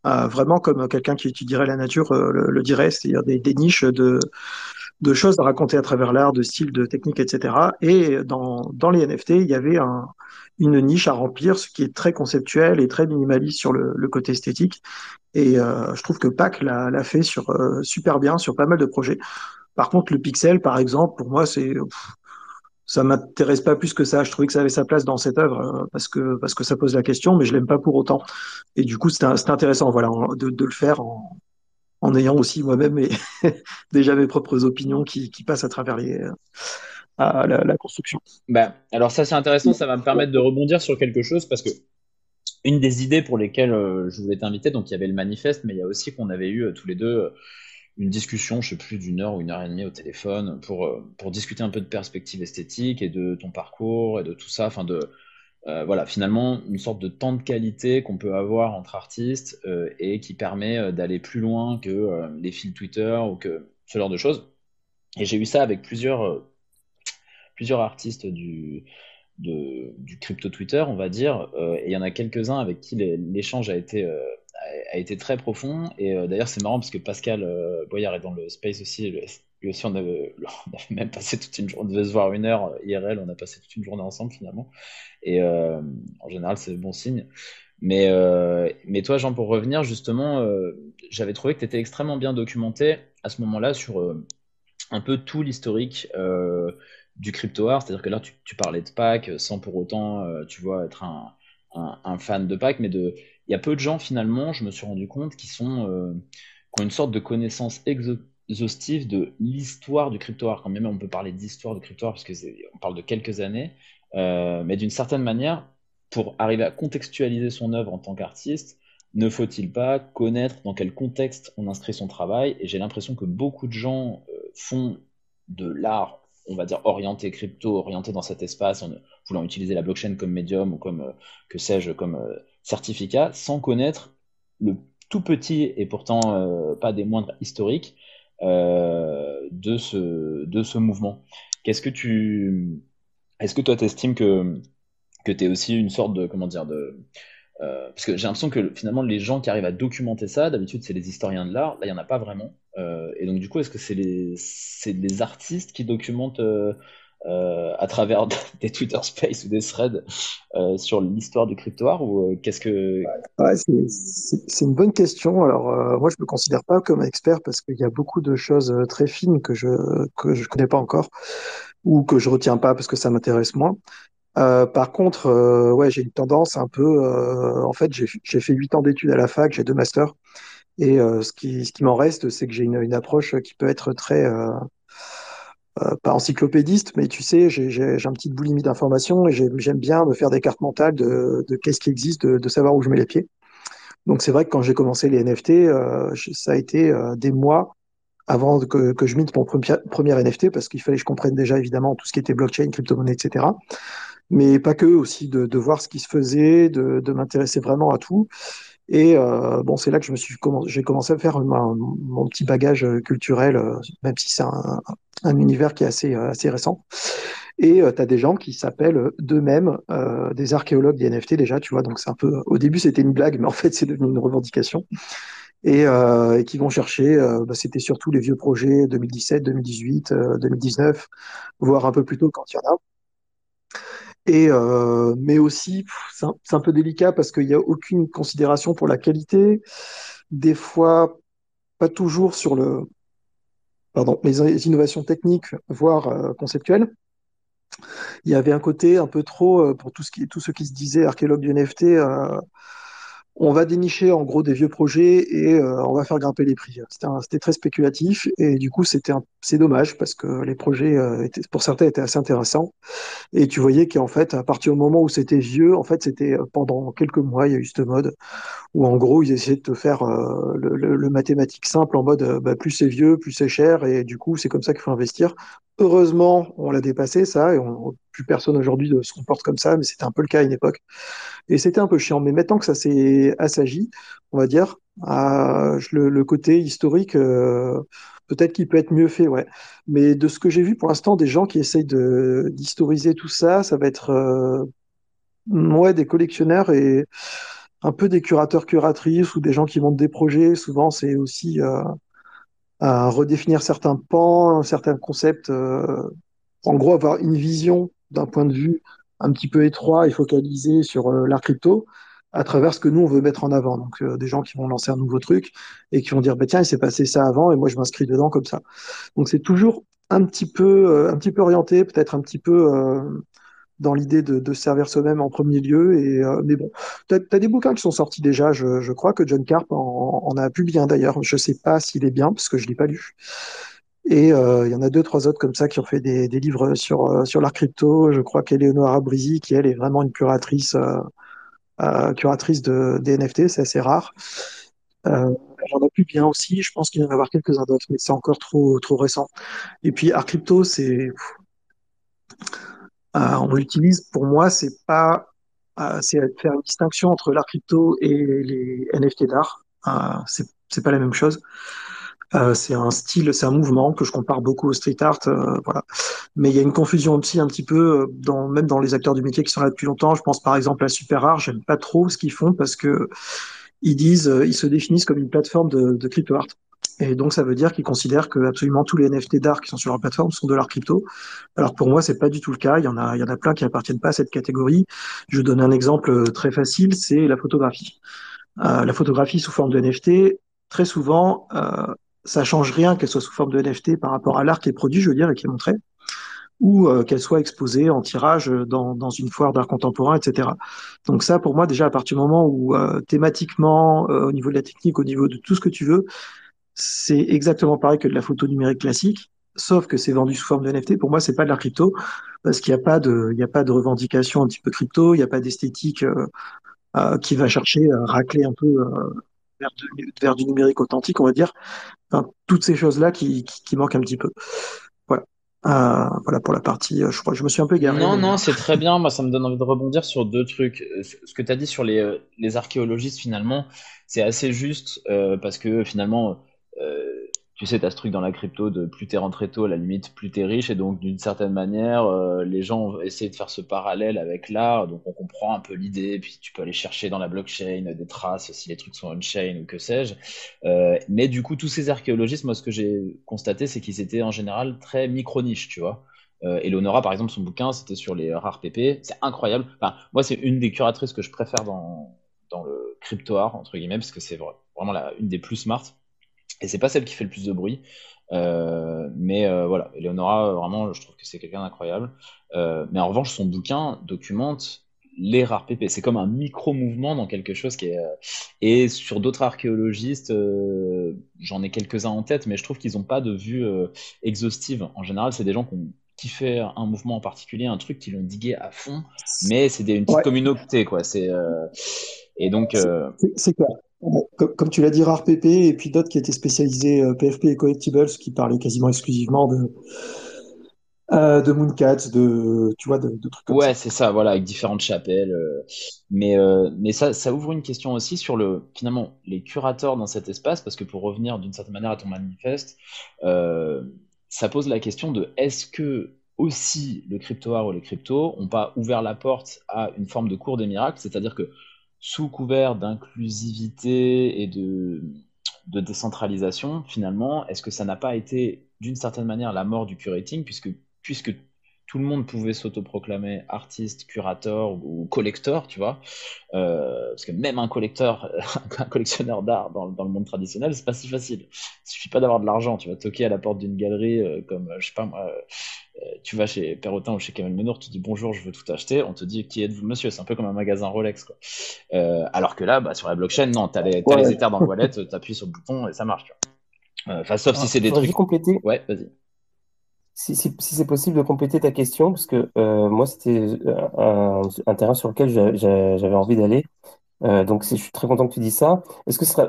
vraiment comme quelqu'un qui étudierait la nature le, le dirait, c'est-à-dire des, des, niches de de choses à raconter à travers l'art, de styles, de techniques, etc. Et dans, dans les NFT, il y avait un, une niche à remplir, ce qui est très conceptuel et très minimaliste sur le, le côté esthétique. Et euh, je trouve que Pac l'a fait sur euh, super bien sur pas mal de projets. Par contre, le pixel, par exemple, pour moi, c'est ça m'intéresse pas plus que ça. Je trouvais que ça avait sa place dans cette œuvre euh, parce que parce que ça pose la question, mais je l'aime pas pour autant. Et du coup, c'était intéressant, voilà, de, de le faire en, en ayant aussi moi-même déjà mes propres opinions qui, passent à travers euh, la, construction. Bah, alors ça c'est intéressant, ça va me permettre de rebondir sur quelque chose parce que une des idées pour lesquelles euh, je voulais t'inviter, donc il y avait le manifeste, mais il y a aussi qu'on avait eu euh, tous les deux une discussion, je sais plus, d'une heure ou une heure et demie au téléphone pour, pour discuter un peu de perspective esthétique et de ton parcours et de tout ça, enfin de, euh, voilà, finalement, une sorte de temps de qualité qu'on peut avoir entre artistes euh, et qui permet euh, d'aller plus loin que les fils Twitter ou que ce genre de choses. Et j'ai eu ça avec plusieurs, plusieurs artistes du, du crypto Twitter, on va dire. et il y en a quelques-uns avec qui l'échange a été, a été très profond. Et d'ailleurs, c'est marrant parce que Pascal Boyard est dans le space aussi, lui aussi, on avait, même passé toute une journée, on devait se voir une heure euh, IRL, on a passé toute une journée ensemble finalement. Et euh, en général, c'est bon signe. Mais, euh, mais toi, Jean, pour revenir, justement, j'avais trouvé que tu étais extrêmement bien documenté à ce moment-là sur un peu tout l'historique du crypto art. C'est-à-dire que là, tu, parlais de Pac sans pour autant, tu vois, être un, fan de Pac, mais il y a peu de gens finalement, je me suis rendu compte, qui sont qui ont une sorte de connaissance exotique de l'histoire du crypto art. Quand même, on peut parler d'histoire du crypto art parce que on parle de quelques années, euh, mais d'une certaine manière, pour arriver à contextualiser son œuvre en tant qu'artiste, ne faut-il pas connaître dans quel contexte on inscrit son travail? Et j'ai l'impression que beaucoup de gens euh, font de l'art, on va dire orienté crypto, orienté dans cet espace, en voulant utiliser la blockchain comme médium ou comme, euh, que sais-je, comme certificat, sans connaître le tout petit et pourtant pas des moindres historiques de, ce, de ce mouvement. Qu'est-ce que tu. Est-ce que toi, tu estimes que, que tu es aussi une sorte de. Comment dire de, euh, parce que j'ai l'impression que finalement, les gens qui arrivent à documenter ça, d'habitude, c'est les historiens de l'art. Là, il n'y en a pas vraiment. Euh, et donc, du coup, est-ce que c'est les, les artistes qui documentent euh, à travers des Twitter Space ou des threads euh, sur l'histoire du crypto art ou euh, qu'est-ce que c'est une bonne question. Alors, euh, moi, je me considère pas comme expert parce qu'il y a beaucoup de choses euh, très fines que je que je connais pas encore ou que je retiens pas parce que ça m'intéresse moins. Euh, par contre, euh, ouais, j'ai une tendance un peu. euh, en fait, j'ai fait huit ans d'études à la fac, j'ai deux masters, et euh, ce qui ce qui m'en reste, c'est que j'ai une, une approche qui peut être très euh, euh, pas encyclopédiste, mais tu sais, j'ai un petit boulimie d'informations et j'aime bien me faire des cartes mentales de, de qu'est-ce qui existe, de, de savoir où je mets les pieds. Donc c'est vrai que quand j'ai commencé les NFT, euh, ça a été euh, des mois avant que, que je minte mon premier, premier NFT parce qu'il fallait que je comprenne déjà évidemment tout ce qui était blockchain, crypto-monnaie, etc. Mais pas que, aussi de, de voir ce qui se faisait, de, de m'intéresser vraiment à tout. Et euh, bon, c'est là que je me suis j'ai commencé à faire mon petit bagage euh, culturel, euh, même si c'est un, un univers qui est assez, euh, assez récent. Et tu as des gens qui s'appellent euh, d'eux-mêmes euh, des archéologues des NFT déjà, tu vois. Donc c'est un peu, au début c'était une blague, mais en fait c'est devenu une revendication. Et, euh, et qui vont chercher, euh, bah, c'était surtout les vieux projets 2017, 2018, euh, 2019, voire un peu plus tôt quand il y en a. Et euh, mais aussi, c'est un, peu délicat parce qu'il n'y a aucune considération pour la qualité. Des fois, pas toujours sur le, pardon, les, les innovations techniques, voire euh, conceptuelles. Il y avait un côté un peu trop euh, pour tout ce qui, tout ce qui se disait archéologue du NFT. euh, on va dénicher en gros des vieux projets et euh, on va faire grimper les prix. C'était très spéculatif et du coup c'était c'est dommage parce que les projets euh, étaient, pour certains étaient assez intéressants et tu voyais qu'en fait à partir du moment où c'était vieux, en fait c'était euh, pendant quelques mois il y a eu cette mode où en gros ils essayaient de te faire le, mathématique simple en mode bah, plus c'est vieux, plus c'est cher et du coup c'est comme ça qu'il faut investir. Heureusement, on l'a dépassé ça et on, plus personne aujourd'hui se comporte comme ça, mais c'était un peu le cas à une époque. Et c'était un peu chiant. Mais maintenant que ça s'est assagi, on va dire, le, le côté historique, euh, peut-être qu'il peut être mieux fait, ouais. Mais de ce que j'ai vu pour l'instant, des gens qui essayent d'historiser tout ça, ça va être euh, ouais, des collectionneurs et un peu des curateurs curatrices ou des gens qui montent des projets. Souvent, c'est aussi euh, à redéfinir certains pans, certains concepts. euh, en gros, avoir une vision d'un point de vue un petit peu étroit et focalisé sur euh, l'art crypto à travers ce que nous, on veut mettre en avant. Donc, euh, des gens qui vont lancer un nouveau truc et qui vont dire, bah, tiens, il s'est passé ça avant et moi, je m'inscris dedans comme ça. Donc, c'est toujours un petit peu, euh, un petit peu orienté, peut-être un petit peu euh, dans l'idée de, de se servir soi-même en premier lieu. Et, euh, mais bon, tu as, des bouquins qui sont sortis déjà. Je, crois que John Carp en, a publié un d'ailleurs. Je sais pas s'il est bien parce que je l'ai pas lu. Et euh, il y en a deux, trois autres comme ça qui ont fait des, livres sur, euh, sur l'art crypto. Je crois qu'Eleonora Brizy, qui elle est vraiment une curatrice, curatrice de, des NFT, c'est assez rare. J'en ai plus bien aussi, je pense qu'il va y en avoir quelques-uns d'autres, mais c'est encore trop, trop récent. Et puis art crypto, c'est, on l'utilise, pour moi, c'est pas, euh, c'est faire une distinction entre l'art crypto et les NFT d'art. Euh, c'est, c'est pas la même chose. Euh, c'est un style, c'est un mouvement que je compare beaucoup au street art, euh. Mais il y a une confusion aussi un petit peu euh, même dans les acteurs du métier qui sont là depuis longtemps. Je pense par exemple à Super Art, j'aime pas trop ce qu'ils font parce que ils euh, se définissent comme une plateforme de crypto art. Et donc ça veut dire qu'ils considèrent que absolument tous les NFT d'art qui sont sur leur plateforme sont de l'art crypto. Alors pour moi c'est pas du tout le cas. Il y en a, il y en a plein qui appartiennent pas à cette catégorie. Je donne un exemple très facile, c'est la photographie. Euh, la photographie sous forme de NFT, très souvent, euh, ça change rien qu'elle soit sous forme de NFT par rapport à l'art qui est produit, je veux dire, et qui est montré, ou euh, qu'elle soit exposée en tirage dans, dans une foire d'art contemporain, etc. Donc ça, pour moi, déjà, à partir du moment où euh, thématiquement, euh, au niveau de la technique, au niveau de tout ce que tu veux, c'est exactement pareil que de la photo numérique classique, sauf que c'est vendu sous forme de NFT. Pour moi, c'est pas de la crypto, parce qu'il n'y a pas de, il y a pas de revendication un petit peu crypto, il n'y a pas d'esthétique euh, euh, qui va chercher à racler un peu euh, vers, de, vers, du numérique authentique, on va dire. Enfin, toutes ces choses-là qui, qui, qui, manquent un petit peu. Voilà. Euh, voilà pour la partie. Je crois je me suis un peu égaré. Non, mais... non, c'est très bien. Moi, ça me donne envie de rebondir sur deux trucs. Ce que tu as dit sur les, les archéologistes, finalement, c'est assez juste euh, parce que finalement, euh, tu sais, tu as ce truc dans la crypto de plus t'es rentré tôt, à la limite, plus t'es riche. Et donc, d'une certaine manière, euh, les gens ont essayé de faire ce parallèle avec l'art. Donc, on comprend un peu l'idée. Puis, tu peux aller chercher dans la blockchain des traces si les trucs sont on-chain ou que sais-je. Euh, mais du coup, tous ces archéologistes, moi, ce que j'ai constaté, c'est qu'ils étaient en général très micro-niches, tu vois. Euh, Eleonora, par exemple, son bouquin, c'était sur les rares PP. C'est incroyable. Moi, c'est une des curatrices que je préfère dans, dans le crypto art, entre guillemets, parce que c'est vraiment la, une des plus smart. Et c'est pas celle qui fait le plus de bruit. Euh, mais euh, voilà, Eleonora, vraiment, je trouve que c'est quelqu'un d'incroyable. Euh, mais en revanche, son bouquin documente les rares PP. C'est comme un micro-mouvement dans quelque chose qui est. Et sur d'autres archéologistes, j'en ai quelques-uns en tête, mais je trouve qu'ils n'ont pas de vue exhaustive. En général, c'est des gens qui ont kiffé un mouvement en particulier, un truc qui l'ont digué à fond, mais c'est une petite communauté, quoi. C'est. Et donc. C'est clair. Comme, tu l'as dit, Rare PP, et puis d'autres qui étaient spécialisés PFP et Collectibles, qui parlaient quasiment exclusivement de, euh, de Mooncats, de, tu vois, de, trucs comme ouais, c'est ça, voilà, avec différentes chapelles. Euh, mais euh, mais ça, ça ouvre une question aussi sur le, finalement, les curateurs dans cet espace, parce que pour revenir d'une certaine manière à ton manifeste, ça pose la question de est-ce que aussi le crypto-art ou les cryptos ont pas ouvert la porte à une forme de cours des miracles, c'est-à-dire que sous couvert d'inclusivité et de, de décentralisation, finalement, est-ce que ça n'a pas été d'une certaine manière la mort du curating, puisque puisque tout le monde pouvait s'autoproclamer artiste, curateur ou collecteur, tu vois. Euh, parce que même un collecteur, un collectionneur d'art dans, le monde traditionnel, c'est pas si facile. Il suffit pas d'avoir de l'argent. Tu vas toquer à la porte d'une galerie, euh, comme, je sais pas moi, tu vas chez Perrotin ou chez Kamel Menour, tu dis bonjour, je veux tout acheter. On te dit qui êtes-vous, monsieur? C'est un peu comme un magasin Rolex, quoi. alors que là, bah, sur la blockchain, non, t'as les, as les éthers dans le wallet, t'appuies sur le bouton et ça marche, Enfin, sauf si c'est des trucs. compléter. Ouais, vas-y si, si, c'est possible de compléter ta question, parce que euh, moi, c'était euh, un, terrain sur lequel j'avais envie d'aller. Euh, donc, je suis très content que tu dises ça. Est-ce que ce sera,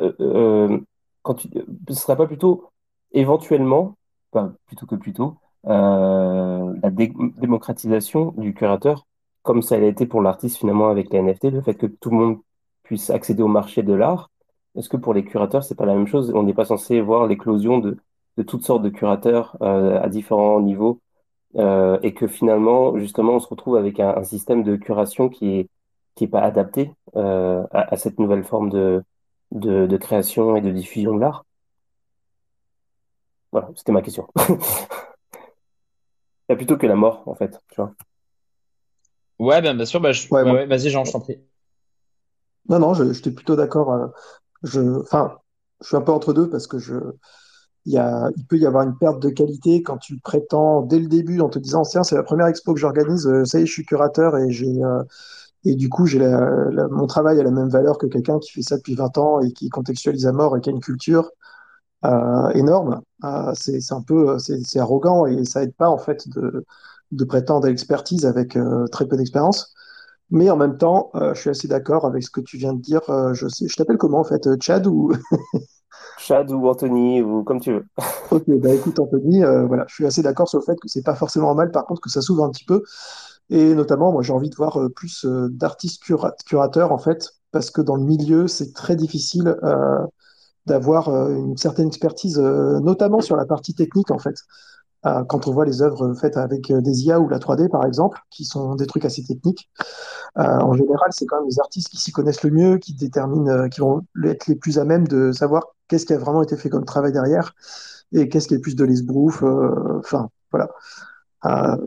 quand tu, ce serait pas plutôt éventuellement, pas plutôt que plutôt, la démocratisation du curateur, comme ça a été pour l'artiste finalement avec les NFT, le fait que tout le monde puisse accéder au marché de l'art. Est-ce que pour les curateurs, c'est pas la même chose? On n'est pas censé voir l'éclosion de toutes sortes de curateurs euh, à différents niveaux euh, et que finalement, justement, on se retrouve avec un, système de curation qui est qui est pas adapté euh, à, cette nouvelle forme de, de, création et de diffusion de l'art? Voilà, c'était ma question. Il y a plutôt que la mort, en fait, tu vois. Ouais, ben, bien sûr, bah, vas-y, Jean, je t'en prie. Non, non, j'étais plutôt d'accord. je, enfin, je suis un peu entre deux parce que je, il, peut y avoir une perte de qualité quand tu prétends dès le début en te disant tiens c'est la première expo que j'organise, euh, ça y est je suis curateur et j'ai euh, et du coup j'ai mon travail a la même valeur que quelqu'un qui fait ça depuis 20 ans et qui contextualise à mort et qui a une culture euh, énorme. c'est un peu c'est arrogant et ça aide pas en fait de, de prétendre à l'expertise avec très peu d'expérience. Mais en même temps, je suis assez d'accord avec ce que tu viens de dire. je sais, je t'appelle comment en fait, Chad ou Chad ou Anthony, ou comme tu veux. ok, bah écoute Anthony, euh, voilà, je suis assez d'accord sur le fait que c'est pas forcément mal, par contre que ça s'ouvre un petit peu. Et notamment, moi j'ai envie de voir euh, plus euh, d'artistes curateurs en fait, parce que dans le milieu, c'est très difficile d'avoir une certaine expertise, notamment sur la partie technique en fait. Euh, quand on voit les œuvres faites avec euh, des IA ou la 3D par exemple, qui sont des trucs assez techniques, euh, en général, c'est quand même les artistes qui s'y connaissent le mieux, qui déterminent, qui vont être les plus à même de savoir qu'est-ce qui a vraiment été fait comme travail derrière et qu'est-ce qui est plus de l'esbrouf. Enfin, voilà.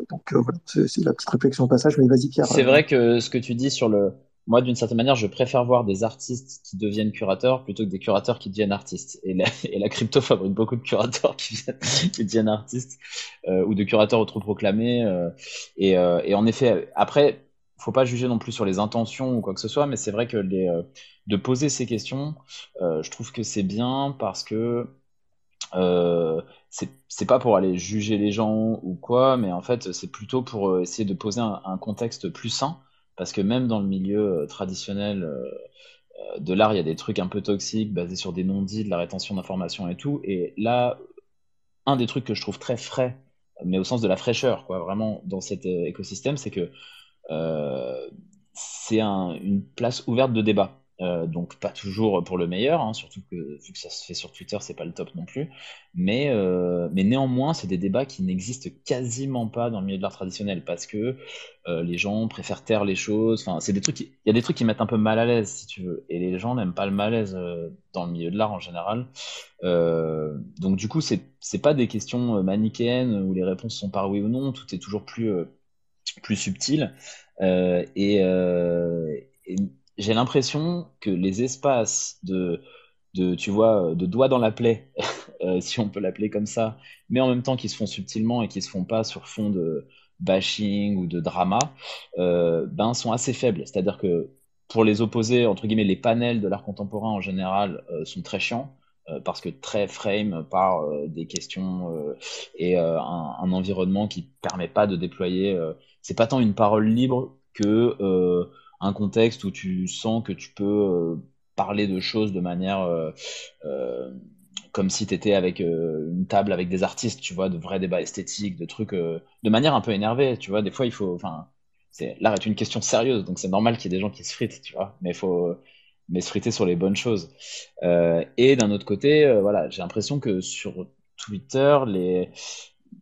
donc voilà, c'est la petite réflexion au passage, mais vas-y Pierre. C'est vrai que ce que tu dis sur le, moi, d'une certaine manière, je préfère voir des artistes qui deviennent curateurs plutôt que des curateurs qui deviennent artistes. Et la, crypto fabrique beaucoup de curateurs qui, deviennent artistes euh, ou de curateurs autoproclamés. Euh, et, euh, et en effet, après, faut pas juger non plus sur les intentions ou quoi que ce soit, mais c'est vrai que les, de poser ces questions, je trouve que c'est bien parce que c'est pas pour aller juger les gens ou quoi, mais en fait, c'est plutôt pour essayer de poser un contexte plus sain parce que même dans le milieu euh, traditionnel euh, euh, de l'art, il y a des trucs un peu toxiques basés sur des non-dits, de la rétention d'informations et tout. Et là, un des trucs que je trouve très frais, mais au sens de la fraîcheur, quoi, vraiment dans cet écosystème, c'est que c'est une place ouverte de débat. Euh, donc pas toujours pour le meilleur, hein, surtout que vu que ça se fait sur Twitter, c'est pas le top non plus. Mais, euh, mais néanmoins, c'est des débats qui n'existent quasiment pas dans le milieu de l'art traditionnel parce que euh, les gens préfèrent taire les choses. Enfin, c'est des trucs, il y a des trucs qui mettent un peu mal à l'aise, si tu veux, et les gens n'aiment pas le malaise dans le milieu de l'art en général. donc du coup, c'est c'est pas des questions manichéennes où les réponses sont par oui ou non. Tout est toujours plus plus subtil et, et j'ai l'impression que les espaces de, tu vois, de doigts dans la plaie, euh, si on peut l'appeler comme ça, mais en même temps qui se font subtilement et qui se font pas sur fond de bashing ou de drama, euh, ben, sont assez faibles. C'est-à-dire que pour les opposer, entre guillemets, les panels de l'art contemporain en général euh, sont très chiants parce que très frame par des questions et un, un, environnement qui permet pas de déployer. c'est pas tant une parole libre que un contexte où tu sens que tu peux euh, parler de choses de manière euh, euh, comme si tu étais avec une table avec des artistes, tu vois, de vrais débats esthétiques, de trucs, de manière un peu énervée, tu vois. Des fois, il faut, enfin, l'art est une question sérieuse, donc c'est normal qu'il y ait des gens qui se fritent, tu vois. Mais il faut, mais se friter sur les bonnes choses. et d'un autre côté, voilà, j'ai l'impression que sur Twitter, les,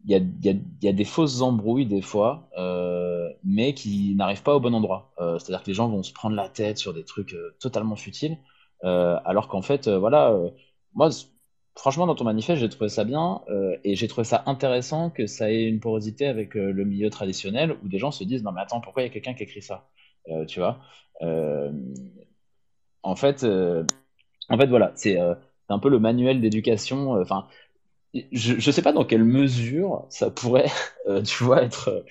il y a, des fausses embrouilles des fois, euh, mais qui n'arrivent pas au bon endroit. Euh, C'est-à-dire que les gens vont se prendre la tête sur des trucs euh, totalement futiles, alors qu'en fait, voilà, moi, franchement, dans ton manifeste, j'ai trouvé ça bien, et j'ai trouvé ça intéressant que ça ait une porosité avec le milieu traditionnel, où des gens se disent, non mais attends, pourquoi il y a quelqu'un qui écrit ça Tu vois En fait, en fait, voilà, c'est un peu le manuel d'éducation. Enfin, je ne sais pas dans quelle mesure ça pourrait, euh, tu vois, être,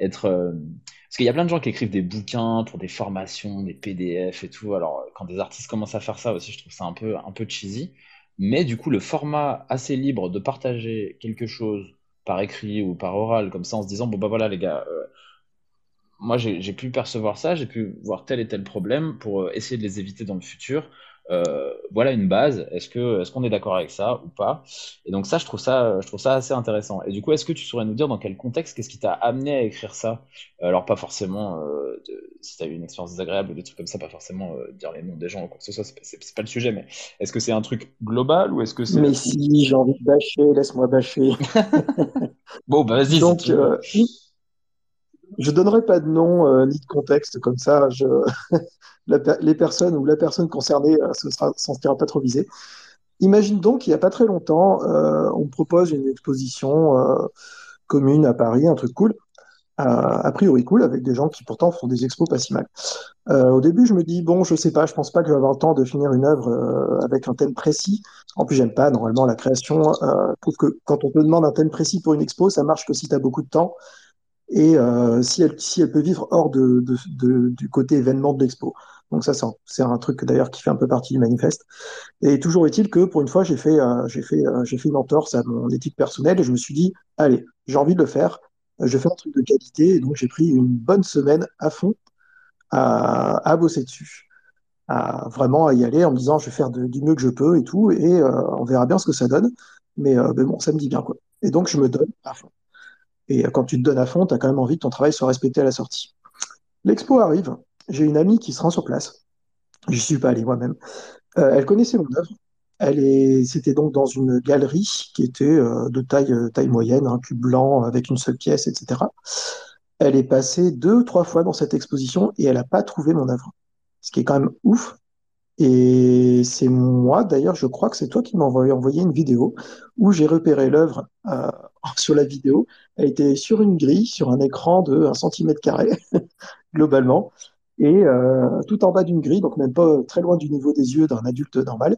être euh, parce qu'il y a plein de gens qui écrivent des bouquins pour des formations, des PDF et tout. Alors quand des artistes commencent à faire ça aussi, je trouve ça un peu, un peu cheesy. Mais du coup, le format assez libre de partager quelque chose par écrit ou par oral, comme ça, en se disant bon bah voilà les gars, euh, moi j'ai pu percevoir ça, j'ai pu voir tel et tel problème pour essayer de les éviter dans le futur. Euh, voilà une base. Est-ce que est-ce qu'on est, d'accord avec ça ou pas? Et donc ça, je trouve ça, je trouve ça assez intéressant. Et du coup, est-ce que tu saurais nous dire dans quel contexte, qu'est-ce qui t'a amené à écrire ça? Alors pas forcément euh, si tu as eu une expérience désagréable ou des trucs comme ça, pas forcément euh, dire les noms des gens ou quoi que ce soit. C'est pas le sujet, mais est-ce que c'est un truc global ou est-ce que c'est Mais si j'ai envie de bâcher, laisse-moi bâcher. bon, bah vas-y. Donc je donnerai pas de nom ni de contexte comme ça. Les personnes ou la personne concernée euh, ne s'en sentira pas trop visée. Imagine donc qu'il n'y a pas très longtemps, euh, on propose une exposition euh, commune à Paris, un truc cool, a priori cool, avec des gens qui pourtant font des expos pas si mal. au début, je me dis, bon, je sais pas, je pense pas que je vais avoir le temps de finir une œuvre avec un thème précis. En plus, j'aime pas normalement la création. je trouve que quand on te demande un thème précis pour une expo, ça marche que si tu as beaucoup de temps et si, elle, si elle peut vivre hors de, de, du côté événement de l'expo. Donc ça, c'est un truc d'ailleurs qui fait un peu partie du manifeste. Et toujours est-il que pour une fois, j'ai fait, euh, fait, euh, fait une entorse à mon éthique personnelle et je me suis dit, allez, j'ai envie de le faire. Je fais un truc de qualité et donc j'ai pris une bonne semaine à fond à, à bosser dessus, à vraiment à y aller en me disant, je vais faire du mieux que je peux et tout et euh, on verra bien ce que ça donne. Mais, mais bon, ça me dit bien quoi. Et donc je me donne à fond. Et quand tu te donnes à fond, tu as quand même envie que ton travail soit respecté à la sortie. L'expo arrive j'ai une amie qui se rend sur place. Je suis pas allé moi-même. Euh, elle connaissait mon œuvre. Elle est, c'était donc dans une galerie qui était euh, de taille, euh, taille moyenne, un cube blanc avec une seule pièce, etc. Elle est passée deux, trois fois dans cette exposition et elle n'a pas trouvé mon œuvre. Ce qui est quand même ouf. Et c'est moi, d'ailleurs, je crois que c'est toi qui m'as envoyé, une vidéo où j'ai repéré l'œuvre euh, sur la vidéo. Elle était sur une grille, sur un écran de 1 cm carré, globalement et euh, tout en bas d'une grille, donc même pas très loin du niveau des yeux d'un adulte normal.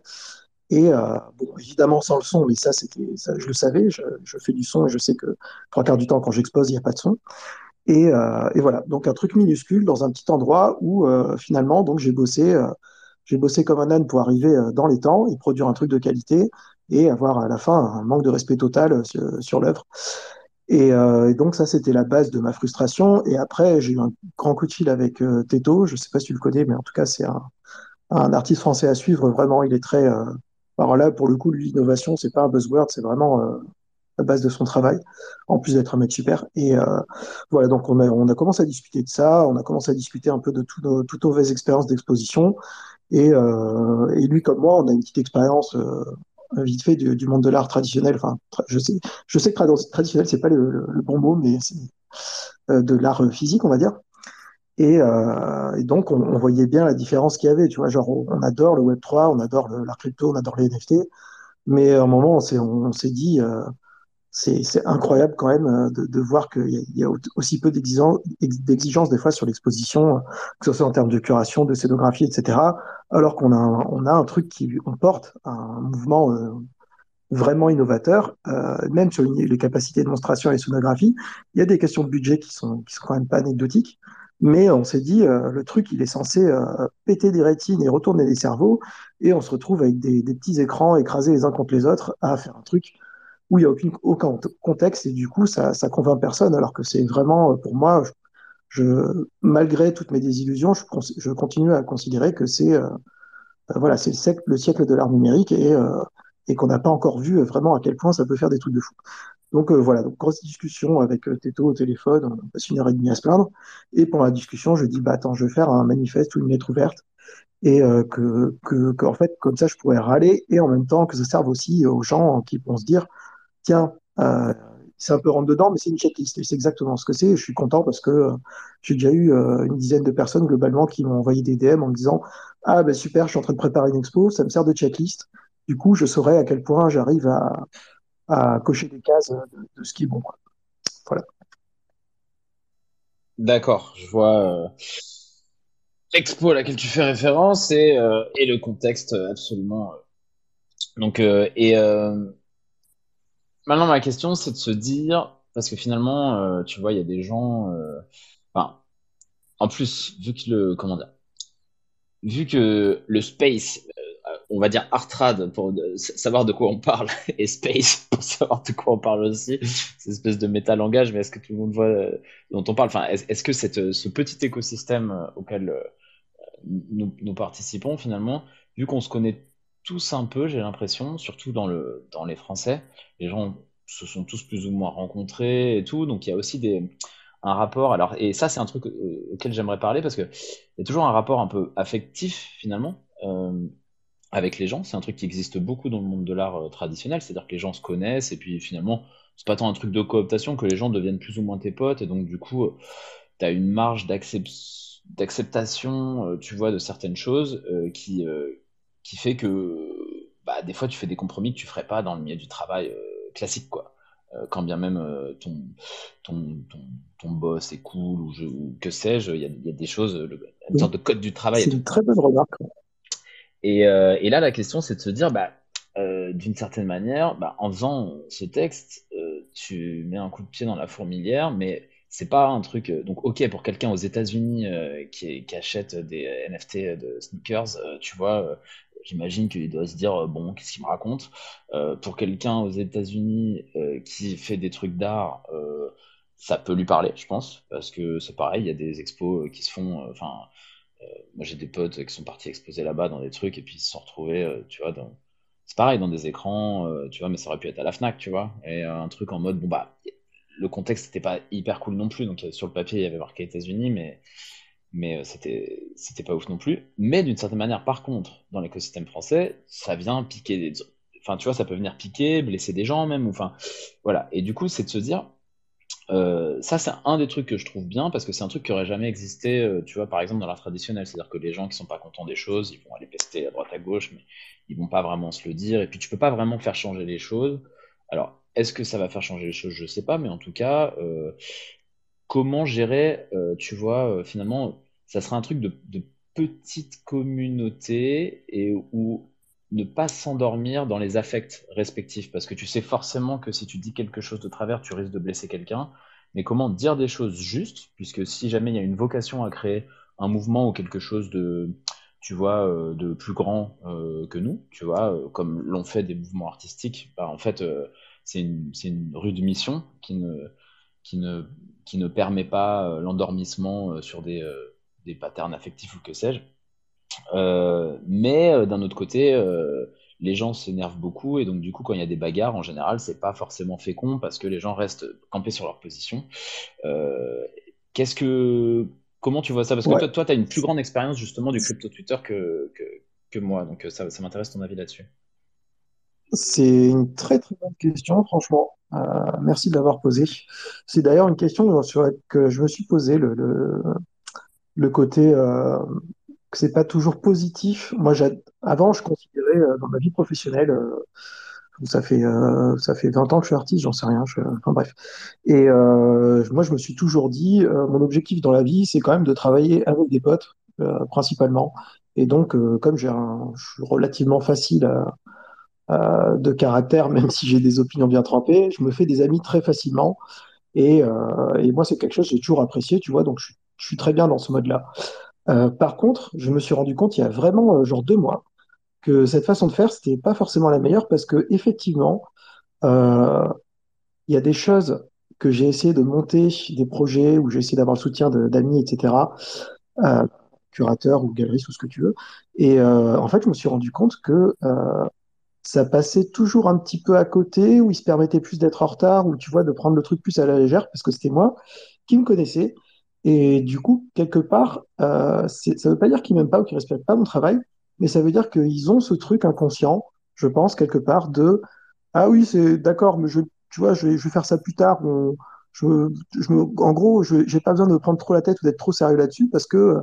Et euh, bon, évidemment sans le son, mais ça, c'était, je le savais. Je, je, fais du son et je sais que trois quarts du temps, quand j'expose, il n'y a pas de son. Et, et, voilà, donc un truc minuscule dans un petit endroit où finalement, donc j'ai bossé, j'ai bossé comme un âne pour arriver euh, dans les temps et produire un truc de qualité et avoir à la fin un manque de respect total sur, sur l'œuvre. Et, euh, et, donc ça, c'était la base de ma frustration. Et après, j'ai eu un grand coup de fil avec euh, Teto. Je sais pas si tu le connais, mais en tout cas, c'est un, artiste français à suivre. Vraiment, il est très. Euh... Là, pour le coup, l'innovation, c'est pas un buzzword, c'est vraiment euh, la base de son travail. En plus d'être un mec super. Et euh, voilà, donc on a, on a commencé à discuter de ça. On a commencé à discuter un peu de nos, toutes nos expériences d'exposition. Et, euh, et lui comme moi, on a une petite expérience euh, vite fait du, monde de l'art traditionnel. Enfin, tra- je sais, je sais que trad- traditionnel, c'est pas le, bon mot, mais c'est euh, de l'art physique, on va dire. Et, donc, on, voyait bien la différence qu'il y avait. Tu vois, genre, on, adore le Web3, on adore l'art crypto, on adore les NFT. Mais à un moment, on s'est, dit, c'est, incroyable quand même euh, de, de voir qu'il y y a aussi peu d'exigences, des fois sur l'exposition, euh, que ce soit en termes de curation, de scénographie, etc. Alors qu'on a, un, truc qui on porte, un mouvement euh, vraiment innovateur, même sur les capacités de démonstration et sonographie. Il y a des questions de budget qui sont, qui sont quand même pas anecdotiques. Mais on s'est dit, le truc, il est censé péter des rétines et retourner les cerveaux, et on se retrouve avec des, des petits écrans écrasés les uns contre les autres à faire un truc où il n'y a aucune, aucun contexte, et du coup, ça, convainc personne, alors que c'est vraiment, pour moi, malgré toutes mes désillusions, je, continue à considérer que c'est euh, voilà, c'est le siècle, le siècle de l'art numérique et, euh, qu'on n'a pas encore vu vraiment à quel point ça peut faire des trucs de fou. Donc euh, voilà, donc grosse discussion avec euh, Teto au téléphone, on passe une heure et demie à se plaindre. Et pendant la discussion, je dis bah attends, je vais faire un manifeste ou une lettre ouverte et euh, que, que, que en fait comme ça je pourrais râler et en même temps que ça serve aussi aux gens qui vont se dire tiens euh, c'est un peu rentre dedans mais c'est une checklist et c'est exactement ce que c'est. Je suis content parce que euh, j'ai déjà eu euh, une dizaine de personnes globalement qui m'ont envoyé des DM en me disant ah ben super, je suis en train de préparer une expo, ça me sert de checklist. Du coup, je saurai à quel point j'arrive à, cocher des cases de, de ce qui est bon. Voilà. D'accord, je vois euh, l'expo à laquelle tu fais référence et, euh, et le contexte euh, absolument. euh. Donc, euh, et euh, maintenant, ma question, c'est de se dire, parce que finalement, euh, tu vois, il y a des gens, euh, en plus, vu que le, comment dire, vu que le space, euh, on va dire Artrad pour savoir de quoi on parle, et space pour savoir de quoi on parle aussi, c'est une espèce de métalangage, mais est-ce que tout le monde voit dont on parle? Enfin, est-ce que cette, ce petit écosystème auquel nous, nous participons finalement, vu qu'on se connaît tous un peu, j'ai l'impression, surtout dans le, dans les Français, les gens se sont tous plus ou moins rencontrés et tout, donc il y a aussi des, un rapport, alors, et ça c'est un truc euh, auquel j'aimerais parler parce que il y a toujours un rapport un peu affectif finalement euh, avec les gens, c'est un truc qui existe beaucoup dans le monde de l'art euh, traditionnel, c'est-à-dire que les gens se connaissent et puis finalement c'est pas tant un truc de cooptation que les gens deviennent plus ou moins tes potes. Et donc du coup tu as une marge d'accep- d'acceptation, tu vois, de certaines choses qui, qui fait que bah, des fois tu fais des compromis que tu ferais pas dans le milieu du travail euh, classique, quoi. Euh, quand bien même euh, ton, ton, ton, ton boss est cool ou, je, ou que sais-je, il y y a des choses, le- une sorte de code du travail C'est une très bonne remarque. Et, et là, la question, c'est de se dire, bah, d'une certaine manière, bah, en faisant ce texte, tu mets un coup de pied dans la fourmilière, mais c'est pas un truc. donc, ok, pour quelqu'un aux États-Unis euh, qui, qui achète des NFT de sneakers, euh, tu vois, j'imagine qu'il doit se dire, euh, bon, qu'est-ce qu'il me raconte? Euh, pour quelqu'un aux États-Unis euh, qui fait des trucs d'art, ça peut lui parler, je pense, parce que c'est pareil, il y a des expos qui se font, enfin. Moi, j'ai des potes qui sont partis exposer là-bas dans des trucs et puis ils se sont retrouvés, tu vois, c'est pareil, dans des écrans, tu vois, mais ça aurait pu être à la Fnac, tu vois, et un truc en mode, bon, bah, le contexte n'était pas hyper cool non plus, donc sur le papier, il y avait marqué États-Unis, mais, mais euh, c'était, c'était pas ouf non plus. Mais d'une certaine manière, par contre, dans l'écosystème français, ça vient piquer des... Enfin, tu vois, ça peut venir piquer, blesser des gens même, enfin, voilà. Et du coup, c'est de se dire, euh, ça, c'est un des trucs que je trouve bien parce que c'est un truc qui aurait jamais existé, euh, tu vois, par exemple, dans l'art traditionnel. C'est-à-dire que les gens qui sont pas contents des choses, ils vont aller pester à droite à gauche, mais ils vont pas vraiment se le dire. Et puis, tu peux pas vraiment faire changer les choses. Alors, est-ce que ça va faire changer les choses? Je sais pas, mais en tout cas, comment gérer, euh, tu vois, euh, finalement, ça sera un truc de, petite communauté et où ne pas s'endormir dans les affects respectifs, parce que tu sais forcément que si tu dis quelque chose de travers, tu risques de blesser quelqu'un, mais comment dire des choses justes, puisque si jamais il y a une vocation à créer un mouvement ou quelque chose de, tu vois, euh, de plus grand que nous, tu vois, comme l'ont fait des mouvements artistiques, bah, en fait, c'est une, une rude mission qui ne, qui ne, qui ne permet pas euh, l'endormissement euh, sur des, euh, des patterns affectifs ou que sais-je. Mais d'un autre côté, les gens s'énervent beaucoup et donc du coup, quand il y a des bagarres, en général, c'est pas forcément fécond parce que les gens restent campés sur leur position. Euh, qu'est-ce que comment tu vois ça? Parce que toi, tu as une plus grande expérience justement du crypto Twitter que, que, que moi, donc ça, ça m'intéresse ton avis là-dessus. C'est une très très bonne question, franchement. Euh, merci de l'avoir posée. C'est d'ailleurs une question que je me suis posée, le, côté euh, que c'est pas toujours positif. Moi, avant, je considérais euh, dans ma vie professionnelle, euh, ça fait ça fait 20 ans que je suis artiste, j'en sais rien. Enfin bref. Et moi, je me suis toujours dit, mon objectif dans la vie, c'est quand même de travailler avec des potes principalement. Et donc, comme j'ai je suis relativement facile à, euh, de caractère, même si j'ai des opinions bien trempées, je me fais des amis très facilement. Et, euh, et moi, c'est quelque chose que j'ai toujours apprécié, tu vois, donc je, suis très bien dans ce mode-là. Euh, par contre, je me suis rendu compte il y a vraiment genre deux mois que cette façon de faire, c'était pas forcément la meilleure parce que effectivement, il y a des choses que j'ai essayé de monter, des projets où j'ai essayé d'avoir le soutien d'amis, etc., curateurs ou galeristes ou ce que tu veux. Et en fait, je me suis rendu compte que ça passait toujours un petit peu à côté, où il se permettait plus d'être en retard, ou tu vois, de prendre le truc plus à la légère, parce que c'était moi qui me connaissais. Et du coup, quelque part, euh, ça ne veut pas dire qu'ils m'aiment pas ou qu'ils respectent pas mon travail, mais ça veut dire qu'ils ont ce truc inconscient, je pense, quelque part, de Ah oui, c'est d'accord, mais je, tu vois, je vais, faire ça plus tard. En gros, je n'ai pas besoin de prendre trop la tête ou d'être trop sérieux là-dessus parce que,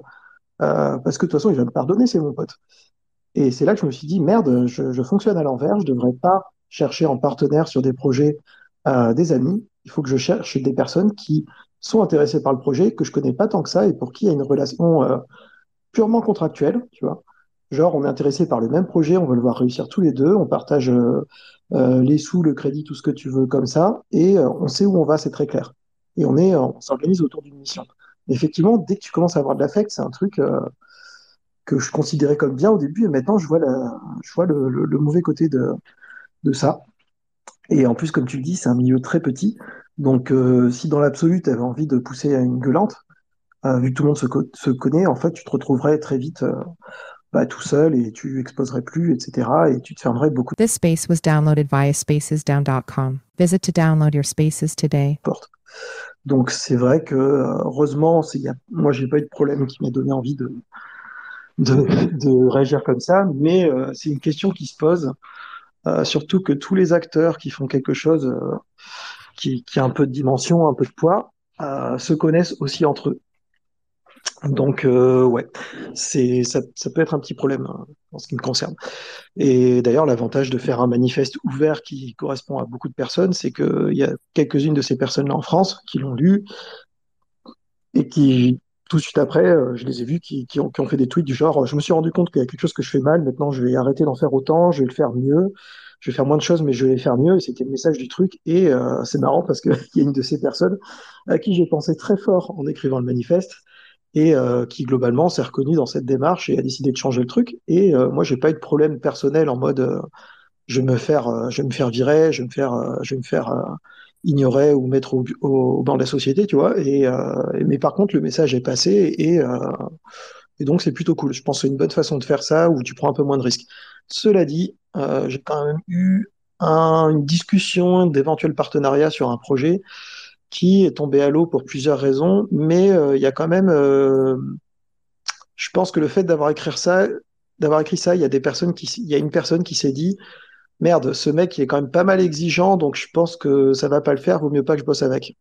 euh, parce que de toute façon, il va me pardonner, c'est mon pote. Et c'est là que je me suis dit, merde, je, fonctionne à l'envers, je ne devrais pas chercher en partenaire sur des projets euh, des amis. Il faut que je cherche des personnes qui sont intéressées par le projet, que je connais pas tant que ça et pour qui il y a une relation euh, purement contractuelle, tu vois. Genre, on est intéressé par le même projet, on veut le voir réussir tous les deux, on partage euh, les sous, le crédit, tout ce que tu veux comme ça, et on sait où on va, c'est très clair. Et on est, on s'organise autour d'une mission. effectivement, dès que tu commences à avoir de l'affect, c'est un truc que je considérais comme bien au début, et maintenant je vois, la, je vois le, le, le mauvais côté de, de ça. Et en plus, comme tu le dis, c'est un milieu très petit. Donc, euh, si dans l'absolu, tu avais envie de pousser à une gueulante, euh, vu que tout le monde se, co se, connaît, en fait, tu te retrouverais très vite euh, bah, tout seul et tu exposerais plus, etc. Et tu te fermerais beaucoup. This space was downloaded via spacesdown.com. Visit to download your spaces today. Donc, c'est vrai que, heureusement, y a, moi, j'ai pas eu de problème qui m'a donné envie de, de, de, réagir comme ça, mais euh, c'est une question qui se pose, euh, surtout que tous les acteurs qui font quelque chose euh, qui, qui, a un peu de dimension, un peu de poids, euh, se connaissent aussi entre eux. Donc euh, ouais, c'est ça, ça, peut être un petit problème hein, en ce qui me concerne. Et d'ailleurs, l'avantage de faire un manifeste ouvert qui correspond à beaucoup de personnes, c'est qu'il y a quelques-unes de ces personnes-là en France qui l'ont lu et qui tout de suite après, euh, je les ai vus qui, ont, fait des tweets du genre je me suis rendu compte qu'il y a quelque chose que je fais mal, maintenant je vais arrêter d'en faire autant, je vais le faire mieux, je vais faire moins de choses, mais je vais les faire mieux. Et c'était le message du truc. Et euh, c'est marrant parce qu'il y a une de ces personnes à qui j'ai pensé très fort en écrivant le manifeste et euh, qui globalement s'est reconnue dans cette démarche et a décidé de changer le truc. Et euh, moi, j'ai pas eu de problème personnel en mode euh, je vais me faire, je vais me faire virer, je vais me faire, je vais me faire ignorer ou mettre au, au, banc de la société, tu vois. Et, euh, mais par contre, le message est passé et, euh, et donc c'est plutôt cool. Je pense que c'est une bonne façon de faire ça où tu prends un peu moins de risques. Cela dit, euh, j'ai quand même eu un, une discussion d'éventuels partenariats sur un projet qui est tombé à l'eau pour plusieurs raisons, mais il y a quand même, je pense que le fait d'avoir écrit ça, d'avoir écrit ça, il y a des personnes qui, il y a une personne qui s'est dit, merde, ce mec est quand même pas mal exigeant, donc je pense que ça va pas le faire, vaut mieux pas que je bosse avec.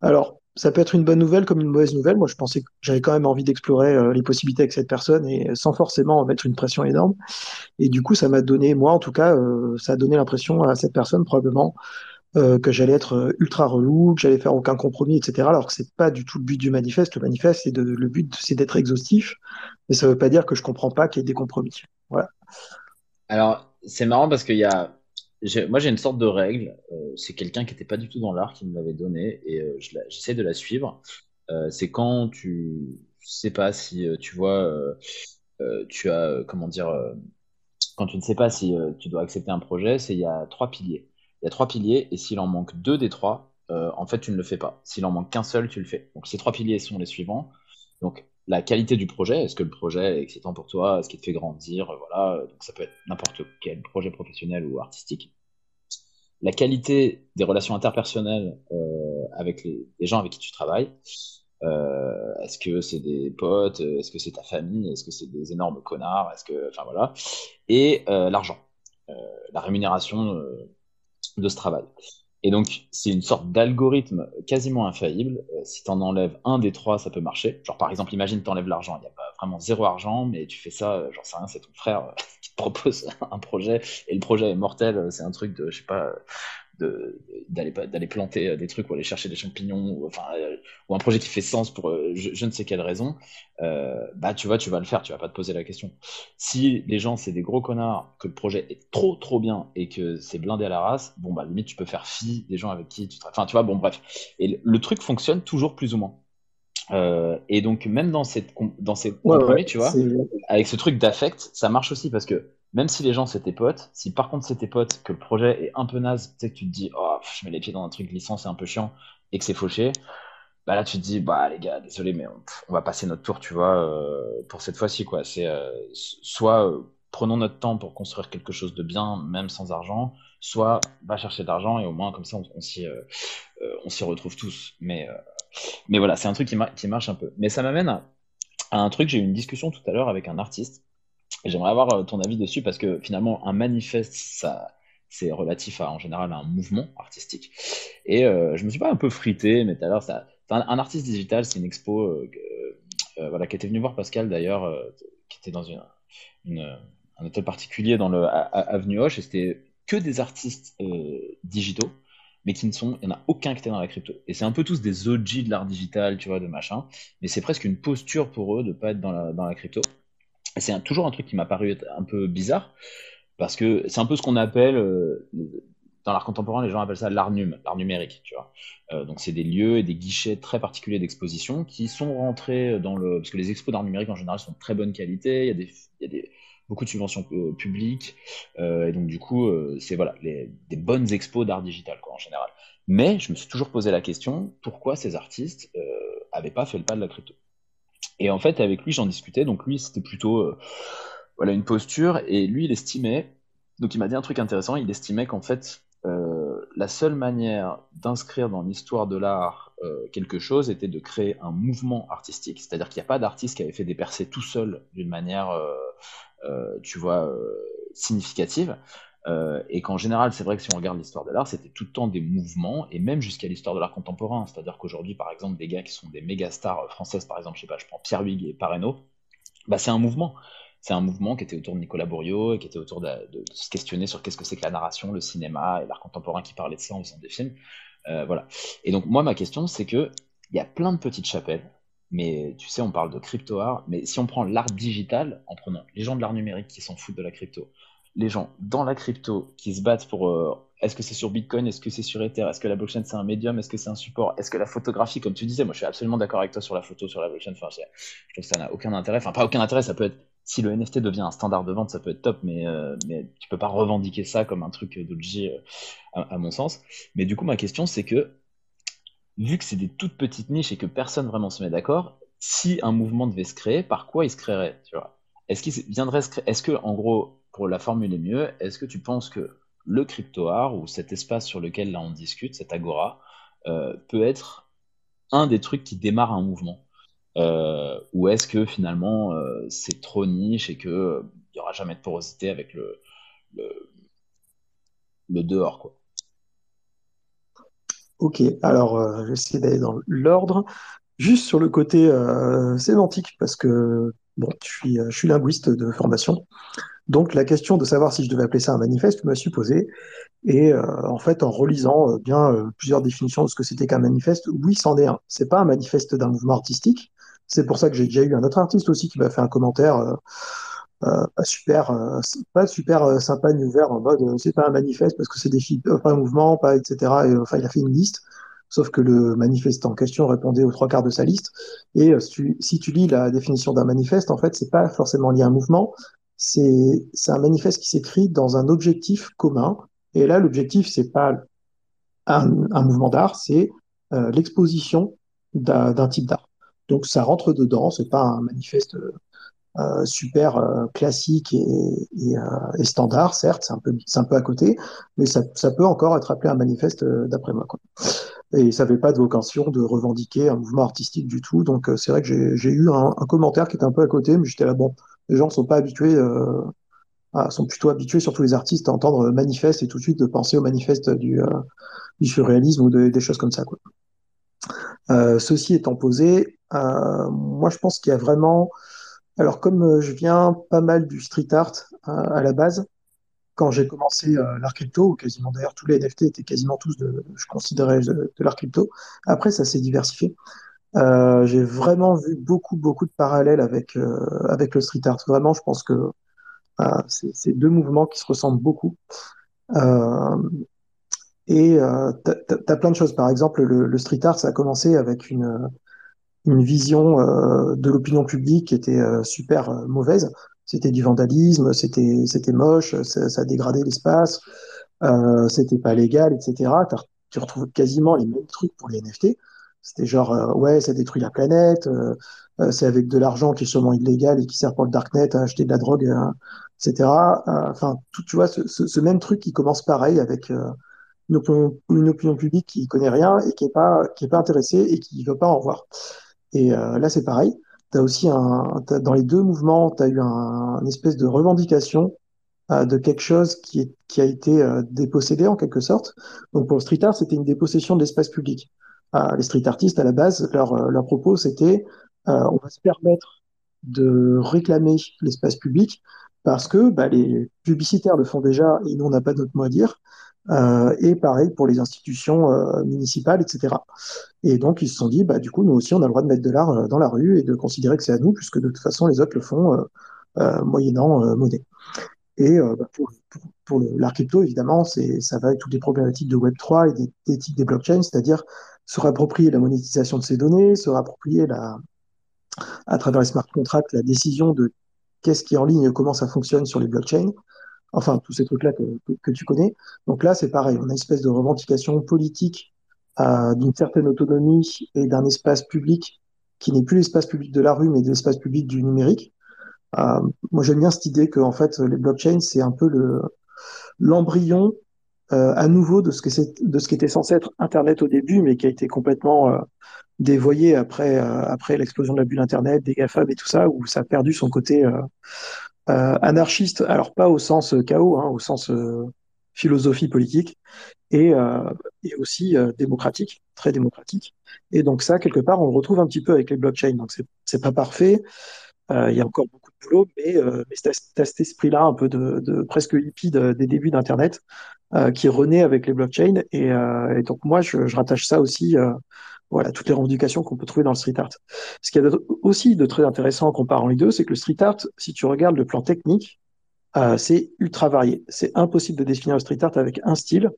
Alors, ça peut être une bonne nouvelle comme une mauvaise nouvelle. Moi, je pensais que j'avais quand même envie d'explorer euh, les possibilités avec cette personne et sans forcément mettre une pression énorme. Et du coup, ça m'a donné, moi en tout cas, euh, ça a donné l'impression à cette personne probablement euh, que j'allais être ultra relou, que j'allais faire aucun compromis, etc. Alors que c'est pas du tout le but du manifeste. Le manifeste, c'est de, le but, c'est d'être exhaustif, mais ça veut pas dire que je comprends pas qu'il y ait des compromis. Voilà. Alors, c'est marrant parce qu'il y a moi, j'ai une sorte de règle. Euh, c'est quelqu'un qui n'était pas du tout dans l'art qui me l'avait donné et euh, j'essaie de la suivre. Euh, c'est quand tu sais pas si euh, tu vois, euh, tu as, comment dire, quand tu ne sais pas si tu dois accepter un projet, c'est il y a trois piliers. Il y a trois piliers et s'il en manque deux des trois, en fait, tu ne le fais pas. S'il en manque qu'un seul, tu le fais. Donc, ces trois piliers sont les suivants. Donc, la qualité du projet, est-ce que le projet est excitant pour toi, est-ce qu'il te fait grandir, voilà, donc ça peut être n'importe quel projet professionnel ou artistique. La qualité des relations interpersonnelles euh, avec les, gens avec qui tu travailles, Euh, est-ce que c'est des potes Est-ce que c'est ta famille Est-ce que c'est des énormes connards Est-ce que, enfin voilà. Et euh, l'argent, euh, la rémunération de ce travail. Et donc, c'est une sorte d'algorithme quasiment infaillible. si tu en enlèves un des trois, ça peut marcher. Genre, par exemple, imagine tu enlèves l'argent. Il n'y a pas vraiment zéro argent, mais tu fais ça, j'en sais rien, c'est ton frère qui te propose un projet et le projet est mortel. C'est un truc de, je sais pas, d'aller d'aller planter euh, des trucs ou aller chercher des champignons ou enfin euh, ou un projet qui fait sens pour euh, je, ne sais quelle raison bah tu vois tu vas le faire tu vas pas te poser la question. Si les gens c'est des gros connards que le projet est trop trop bien et que c'est blindé à la race bon bah limite tu peux faire fi des gens avec qui tu enfin tu vois bon bref. Et le, truc fonctionne toujours plus ou moins. Et donc même dans cette dans ces compromis tu vois avec ce truc d'affect ça marche aussi parce que même si les gens tes potes, si par contre tes potes, que le projet est un peu naze, tu sais que tu te dis, oh, je mets les pieds dans un truc glissant, c'est un peu chiant, et que c'est fauché, bah là tu te dis, bah les gars, désolé, mais on, va passer notre tour, tu vois, euh, pour cette fois-ci, quoi. C'est euh, soit euh, prenons notre temps pour construire quelque chose de bien, même sans argent, soit va chercher de l'argent et au moins comme ça on, on s'y retrouve tous. Mais, mais voilà, c'est un truc qui, marche un peu. Mais ça m'amène à un truc, j'ai eu une discussion tout à l'heure avec un artiste J'aimerais avoir euh, ton avis dessus parce que finalement, un manifeste, ça, c'est relatif à, en général à un mouvement artistique. Et euh, je me suis pas un peu frité, mais tout à l'heure, ça, un, artiste digital, c'est une expo euh, voilà, qui était venu voir Pascal d'ailleurs, qui était dans une, un hôtel particulier dans le Avenue Hoche, et c'était que des artistes digitaux, mais qui ne sont, il n'y en a aucun qui était dans la crypto. Et c'est un peu tous des OG de l'art digital, tu vois, de machin, mais c'est presque une posture pour eux de pas être dans la, dans la crypto c'est toujours un truc qui m'a paru un peu bizarre, parce que c'est un peu ce qu'on appelle, euh, dans l'art contemporain, les gens appellent ça l'art num, l'art numérique, tu vois. Euh, donc c'est des lieux et des guichets très particuliers d'exposition qui sont rentrés dans le... Parce que les expos d'art numérique en général sont de très bonne qualité, il y a, des, beaucoup de subventions euh, publiques, et donc du coup, c'est voilà, des bonnes expos d'art digital, quoi, en général. Mais je me suis toujours posé la question, pourquoi ces artistes n'avaient pas fait le pas de la crypto? Et en fait, avec lui, j'en discutais. Donc lui, c'était plutôt euh, voilà une posture. Et lui, il estimait. Donc il m'a dit un truc intéressant. Il estimait qu'en fait, euh, la seule manière d'inscrire dans l'histoire de l'art euh, quelque chose était de créer un mouvement artistique. C'est-à-dire qu'il n'y a pas d'artiste qui avait fait des percées tout seul d'une manière, tu vois, significative. Euh, et qu'en général, c'est vrai que si on regarde l'histoire de l'art, c'était tout le temps des mouvements, et même jusqu'à l'histoire de l'art contemporain. C'est-à-dire qu'aujourd'hui, par exemple, des gars qui sont des méga stars françaises, par exemple, je sais pas, je prends Pierre Huyghe et Pareno, bah, c'est un mouvement. C'est un mouvement qui était autour de Nicolas Bourriot, et qui était autour de, se questionner sur qu'est-ce que c'est que la narration, le cinéma, et l'art contemporain qui parlait de ça en faisant des films. Euh, voilà. Et donc, moi, ma question, c'est que il y a plein de petites chapelles, mais tu sais, on parle de crypto-art, mais si on prend l'art digital, en prenant les gens de l'art numérique qui s'en foutent de la crypto, les gens dans la crypto qui se battent pour euh, est-ce que c'est sur Bitcoin, est-ce que c'est sur Ether, est-ce que la blockchain c'est un médium, est-ce que c'est un support, est-ce que la photographie, comme tu disais, moi je suis absolument d'accord avec toi sur la photo, sur la blockchain, enfin, je trouve que ça n'a aucun intérêt, enfin pas aucun intérêt, ça peut être, si le NFT devient un standard de vente, ça peut être top, mais, euh, mais tu peux pas revendiquer ça comme un truc d'OG euh, à, mon sens. Mais du coup, ma question c'est que, vu que c'est des toutes petites niches et que personne vraiment se met d'accord, si un mouvement devait se créer, par quoi il se créerait, Est-ce qu'il viendrait est-ce que en gros pour la formuler mieux, est-ce que tu penses que le crypto-art ou cet espace sur lequel là on discute, cet agora, euh, peut être un des trucs qui démarre un mouvement? Euh, Ou est-ce que finalement euh, c'est trop niche et qu'il n'y aura jamais de porosité avec le, dehors quoi? Ok, alors j'essaie d'aller dans l'ordre. Juste sur le côté sémantique, parce que bon, je suis linguiste de formation. Donc la question de savoir si je devais appeler ça un manifeste me suis posée. Et euh, en fait, en relisant euh, bien euh, plusieurs définitions de ce que c'était qu'un manifeste, oui, c'en est un. C'est pas un manifeste d'un mouvement artistique. C'est pour ça que j'ai déjà eu un autre artiste aussi qui m'a fait un commentaire pas super, pas super sympa ni ouvert en mode c'est pas un manifeste parce que c'est des pas un mouvement, pas etc. Et, enfin, il a fait une liste. Sauf que le manifeste en question répondait aux trois quarts de sa liste. Et si tu, si tu lis la définition d'un manifeste, en fait, c'est pas forcément lié à un mouvement, c'est un manifeste qui s'écrit dans un objectif commun. Et là, l'objectif, c'est pas un, mouvement d'art, c'est euh, l'exposition d'un type d'art. Donc ça rentre dedans, c'est pas un manifeste euh, super euh, classique et, standard, certes, c'est un peu un peu à côté, mais ça, peut encore être appelé un manifeste d'après moi. Et ça n'avait pas de vocation de revendiquer un mouvement artistique du tout. Donc euh, c'est vrai que j'ai eu un, commentaire qui était un peu à côté, mais j'étais là, bon, les gens sont pas habitués, euh, sont plutôt habitués, surtout les artistes, à entendre manifeste et tout de suite de penser au manifeste du, euh, surréalisme ou de- des choses comme ça, ceci étant posé, moi je pense qu'il y a vraiment, alors comme je viens pas mal du street art à la base, quand j'ai commencé euh, l'art crypto, ou quasiment d'ailleurs tous les NFT étaient quasiment tous de, je considérais de, l'art crypto. Après, ça s'est diversifié. Euh, j'ai vraiment vu beaucoup, beaucoup de parallèles avec euh, avec le street art. Vraiment, je pense que c'est deux mouvements qui se ressemblent beaucoup. Et t'as- t'as plein de choses. Par exemple, le, le street art, ça a commencé avec une une vision de l'opinion publique qui était super mauvaise. C'était du vandalisme, c'était c'était moche, ça, ça dégradait l'espace, euh, c'était pas légal, etc. Tu retrouves quasiment les mêmes trucs pour les NFT. C'était genre, euh, ouais, ça détruit la planète, euh, euh, c'est avec de l'argent qui est sûrement illégal et qui sert pour le darknet à acheter de la drogue, euh, etc. Enfin, tout, tu vois, ce, ce, ce même truc qui commence pareil avec une opinion, une opinion publique qui connaît rien et qui est pas, qui est pas intéressée et qui veut pas en voir. Et là, c'est pareil. T'as aussi un, dans les deux mouvements, tu as eu un, une espèce de revendication euh, de quelque chose qui, est, qui a été euh, dépossédé en quelque sorte. Donc pour le street art, c'était une dépossession de l'espace public. Euh, les street artistes, à la base, leur, euh, leur propos, c'était euh, on va se permettre de réclamer l'espace public parce que bah, les publicitaires le font déjà et nous, on n'a pas notre mot à dire. Euh, et pareil pour les institutions euh, municipales, etc. Et donc, ils se sont dit, bah, du coup, nous aussi, on a le droit de mettre de l'art euh, dans la rue et de considérer que c'est à nous, puisque de toute façon, les autres le font moyennant monnaie. Et bah, pour, pour, pour l'art crypto, évidemment, ça va avec toutes les problématiques de Web3 et des- d'éthique des blockchains, c'est-à-dire se réapproprier la monétisation de ces données, se réapproprier à travers les smart contracts la décision de qu'est-ce qui est en ligne et comment ça fonctionne sur les blockchains. Enfin, tous ces trucs-là que, tu connais. Donc là, c'est pareil, on a une espèce de revendication politique euh, d'une certaine autonomie et d'un espace public qui n'est plus l'espace public de la rue, mais de l'espace public du numérique. Euh, moi, j'aime bien cette idée que, en fait, les blockchains, c'est un peu le, l'embryon euh, à nouveau de ce que c'est, qui était censé être Internet au début, mais qui a été complètement dévoyé après, après l'explosion de la bulle Internet, des GAFAM et tout ça, où ça a perdu son côté euh, anarchiste, alors pas au sens euh, chaos, hein, au sens euh, philosophie politique, et, euh, et aussi euh, démocratique, très démocratique. Et donc ça, quelque part, on le retrouve un petit peu avec les blockchains. Donc c'est pas parfait, il y a encore beaucoup de boulot, mais, mais c'est cet esprit-là un peu de, de presque hippie de- des débuts d'Internet qui renaît avec les blockchains. Et, et donc moi, je, je rattache ça aussi, voilà, toutes les revendications qu'on peut trouver dans le street art. Ce qu'il y a aussi de très intéressant en comparant les deux, c'est que le street art, si tu regardes le plan technique, euh, c'est ultra varié. C'est impossible de définir le street art avec un style.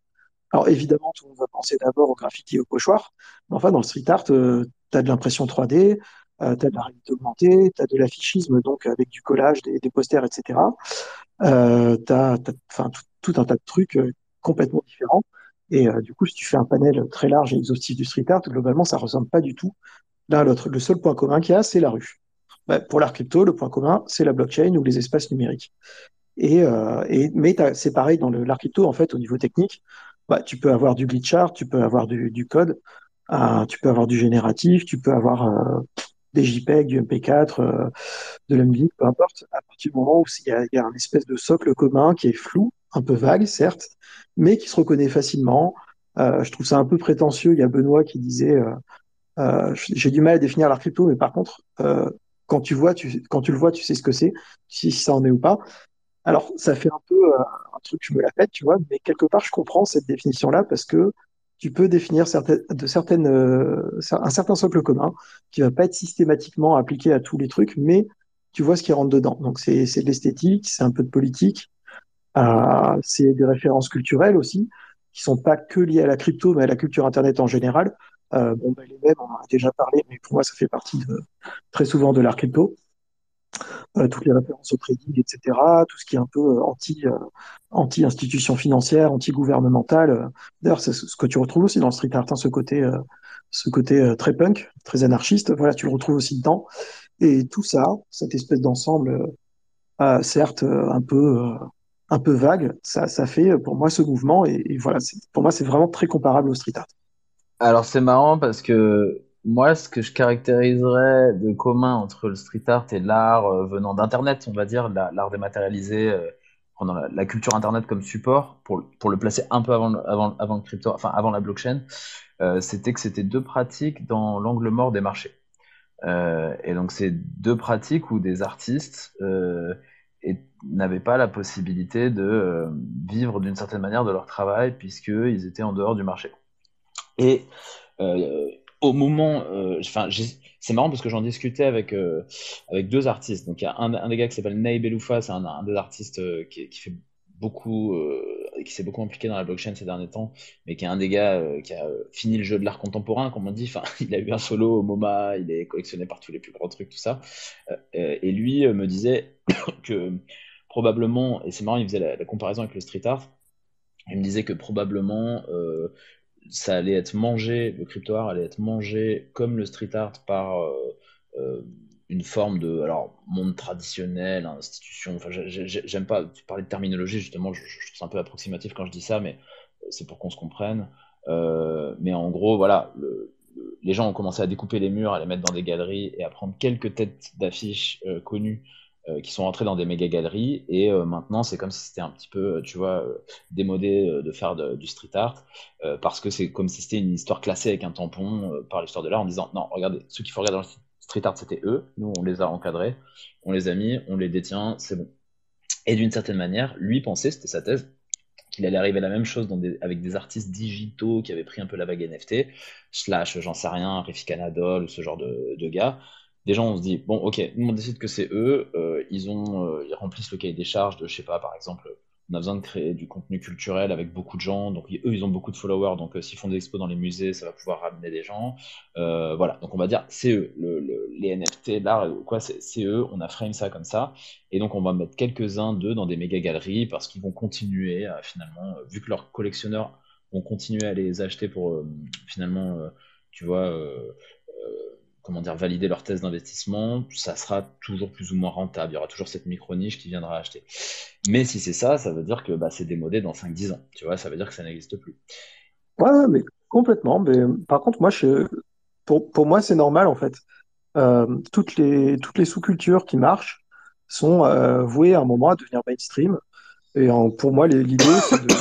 Alors évidemment, tout le monde va penser d'abord au graffiti et au pochoir, mais enfin dans le street art, euh, tu as de l'impression 3D, euh, tu as de la réalité augmentée, tu as de l'affichisme, donc avec du collage, des, posters, etc. Tu as, tout un tas de trucs euh, complètement différents. Et euh, du coup, si tu fais un panel très large et exhaustif du street art, globalement, ça ressemble pas du tout l'un à l'autre. Le seul point commun qu'il y a, c'est la rue. Bah, pour l'art crypto, le point commun, c'est la blockchain ou les espaces numériques. Et, euh, et mais c'est pareil dans l'art crypto, en fait, au niveau technique, bah, tu peux avoir du glitch art, tu peux avoir du, code, euh, tu peux avoir du génératif, tu peux avoir des JPEG, du MP4, euh, de musique, peu importe, à partir du moment où il y a, un espèce de socle commun qui est flou, un peu vague, certes, mais qui se reconnaît facilement. Euh, je trouve ça un peu prétentieux. Il y a Benoît qui disait, euh, euh, j'ai du mal à définir l'art crypto, mais par contre, quand tu vois, quand tu le vois, tu sais ce que c'est, si ça en est ou pas. Alors, ça fait un peu un truc, je me la pète, tu vois, mais quelque part, je comprends cette définition-là parce que tu peux définir certaines, de certaines, euh, un certain socle commun qui va pas être systématiquement appliqué à tous les trucs, mais tu vois ce qui rentre dedans. Donc, c'est de l'esthétique, c'est un peu de politique, euh, c'est des références culturelles aussi, qui sont pas que liées à la crypto, mais à la culture Internet en général. Euh, bon, ben, les mêmes, on en a déjà parlé, mais pour moi, ça fait partie de, très souvent de l'art crypto toutes les références au trading, etc., tout ce qui est un peu euh, anti, euh, anti-institution financière, anti-gouvernementale. Euh, D'ailleurs, c'est ce que tu retrouves aussi dans le street art, hein, ce côté, euh, euh, très punk, très anarchiste. Voilà, tu le retrouves aussi dedans. Et tout ça, cette espèce d'ensemble, euh, certes euh, un peu, euh, vague, ça, fait euh, pour moi ce mouvement. Et, et voilà, pour moi, c'est vraiment très comparable au street art. Alors c'est marrant parce que moi, ce que je caractériserais de commun entre le street art et l'art euh, venant d'Internet, on va dire, la- l'art dématérialisé, euh, prenant la, culture Internet comme support, pour, le- placer un peu avant, crypto, enfin avant la blockchain, euh, c'était que c'était deux pratiques dans l'angle mort des marchés. Et donc c'est deux pratiques où des artistes n'avaient pas la possibilité de vivre d'une certaine manière de leur travail puisqu'ils étaient en dehors du marché. Et au moment, euh, c'est marrant parce que j'en discutais avec euh, avec deux artistes. Donc il y a un, des gars qui s'appelle Naïb Eloufa, c'est un, des artistes euh, qui, fait beaucoup, qui s'est beaucoup impliqué dans la blockchain ces derniers temps, mais qui est un des gars qui a fini le jeu de l'art contemporain, comme on dit. Il a eu un solo au MoMA, il est collectionné par tous les plus grands trucs, tout ça. Et lui me disait que probablement, et c'est marrant, il faisait la, comparaison avec le street art. Il me disait que probablement ça allait être mangé, le crypto art allait être mangé comme le street art par euh, euh, une forme de alors monde traditionnel, institution. Enfin, j'ai- j'ai- j'aime pas parler de terminologie justement, je, je trouve ça un peu approximatif quand je dis ça, mais c'est pour qu'on se comprenne. Euh, mais en gros, voilà, le- le- les gens ont commencé à découper les murs, à les mettre dans des galeries et à prendre quelques têtes d'affiches connues euh, qui sont rentrées dans des méga galeries. Et euh, maintenant, c'est comme si c'était un petit peu, tu vois, euh, démodé euh, de faire du street art euh, parce que c'est comme si c'était une histoire classée avec un tampon euh, par l'histoire de l'art en disant non, regardez, ceux qu'il faut regarder dans le street art, c'était eux. Nous, on les a encadrés, on les a mis, on les détient, c'est bon. Et d'une certaine manière, lui pensait, c'était sa thèse, qu'il allait arriver la même chose avec des artistes digitaux qui avaient pris un peu la vague NFT, slash, j'en sais rien, Refik Anadol, ce genre de gars. Gens, on se dit, bon, ok, nous on décide que c'est eux, euh, ils ont, euh, ils remplissent le cahier des charges de, je sais pas, par exemple, on a besoin de créer du contenu culturel avec beaucoup de gens, donc eux, ils ont beaucoup de followers, donc euh, s'ils font des expos dans les musées, ça va pouvoir ramener des gens. Voilà, donc on va dire, c'est eux, le, le- les NFT, l'art, quoi, c'est eux, on a frame ça comme ça. Et donc, on va mettre quelques-uns d'eux dans des méga galeries parce qu'ils vont continuer à finalement, vu que leurs collectionneurs vont continuer à les acheter pour finalement, tu vois, comment dire, valider leur thèse d'investissement, ça sera toujours plus ou moins rentable. Il y aura toujours cette micro-niche qui viendra acheter. Mais si c'est ça, ça veut dire que bah, c'est démodé dans cinq dix ans. Tu vois, ça veut dire que ça n'existe plus. Ouais, mais complètement. Mais par contre, moi, pour, moi, c'est normal en fait. Euh, toutes les, toutes les sous-cultures qui marchent sont euh, vouées à un moment à devenir mainstream. Et pour moi, l'idée, c'est de,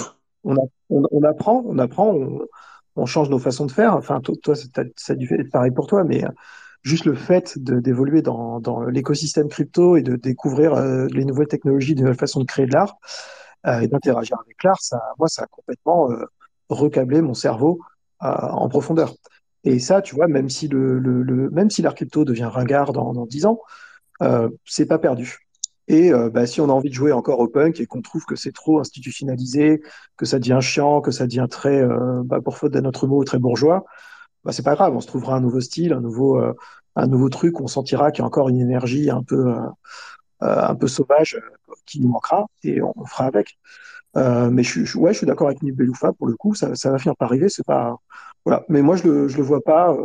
on, on apprend, on apprend, on, on change nos façons de faire. Enfin, toi, ça, a dû être pareil pour toi, mais euh, juste le fait d'évoluer dans, dans l'écosystème crypto et de découvrir euh, les nouvelles technologies, de nouvelles façons de créer de l'art euh, et d'interagir avec l'art, ça, moi, ça a complètement euh, recablé mon cerveau euh, en profondeur. Et ça, tu vois, même si le, le, le- si l'art crypto devient ringard dans, dans 10 ans, euh, c'est pas perdu. Et euh, bah, si on a envie de jouer encore au punk et qu'on trouve que c'est trop institutionnalisé, que ça devient chiant, que ça devient très, euh, bah, pour faute d'un autre mot, très bourgeois, bah, c'est pas grave, on se trouvera un nouveau style, un nouveau, euh, un nouveau truc, on sentira qu'il y a encore une énergie un peu, euh, euh, un peu sauvage euh, qui nous manquera et on, fera avec. Mais je, je, ouais, je suis d'accord avec Nick Beloufa pour le coup, ça, ça va finir par arriver, c'est pas, voilà. Mais moi, je le, je le vois pas,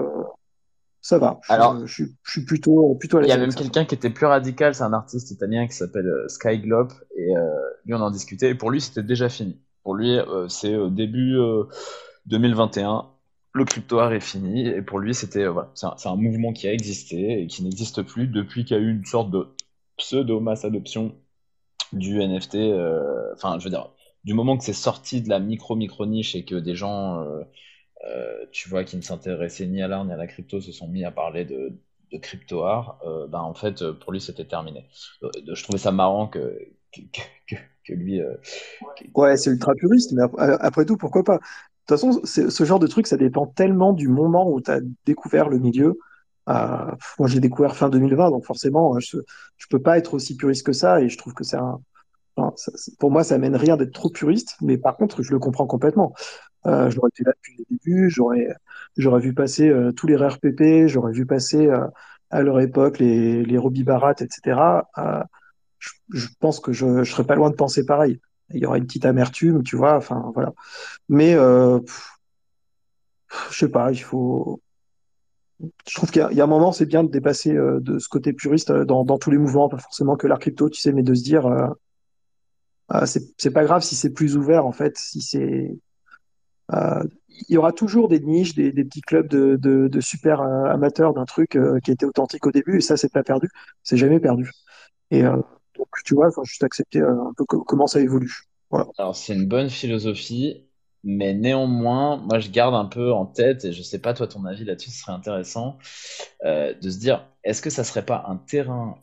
ça va. Je, Alors, je, suis- je suis plutôt, plutôt à Il y a même quelqu'un qui était plus radical, c'est un artiste italien qui s'appelle euh, Sky Globe, et euh, lui on en discutait, et pour lui c'était déjà fini. Pour lui, euh, c'est au début euh, 2021, le crypto art est fini, et pour lui c'était euh, voilà, c'est un, un mouvement qui a existé et qui n'existe plus depuis qu'il y a eu une sorte de pseudo-masse adoption du NFT. euh, Enfin, je veux dire, du moment que c'est sorti de la micro-micro niche et que des gens euh, tu vois, qui ne s'intéressaient ni à l'art ni à la crypto se sont mis à parler de, crypto art, euh, ben en fait, euh, pour lui, c'était terminé. Je trouvais ça marrant que, que, lui. Ouais, c'est ultra puriste, mais ap- après tout, pourquoi pas? De toute façon, ce genre de truc, ça dépend tellement du moment où tu as découvert le milieu. Euh, moi, j'ai découvert fin 2020, donc forcément, euh, je, je peux pas être aussi puriste que ça, et je trouve que c'est un, ça- pour moi, ça amène rien d'être trop puriste, mais par contre, je le comprends complètement. Euh, j'aurais été là depuis le début, j'aurais, j'aurais vu passer euh, tous les RPP, j'aurais vu passer euh, à leur époque les, les Robbie Barat, etc. Je, pense que je, je serais pas loin de penser pareil. Il y aurait une petite amertume, tu vois, enfin voilà. Mais pff, je sais pas, il faut. Je trouve qu'il y, a un moment, c'est bien de dépasser de ce côté puriste dans, dans tous les mouvements, pas forcément que l'art crypto, tu sais, mais de se dire, ah, c'est pas grave si c'est plus ouvert en fait, si c'est il y aura toujours des niches, des, petits clubs de, super euh, amateurs d'un truc euh, qui était authentique au début, et ça, c'est pas perdu, c'est jamais perdu. Et euh, donc, tu vois, faut juste accepter euh, un peu co- comment ça évolue. Alors, c'est une bonne philosophie, mais néanmoins, moi, je garde un peu en tête, et je sais pas, toi, ton avis là-dessus, ce serait intéressant, euh, de se dire, est-ce que ça serait pas un terrain,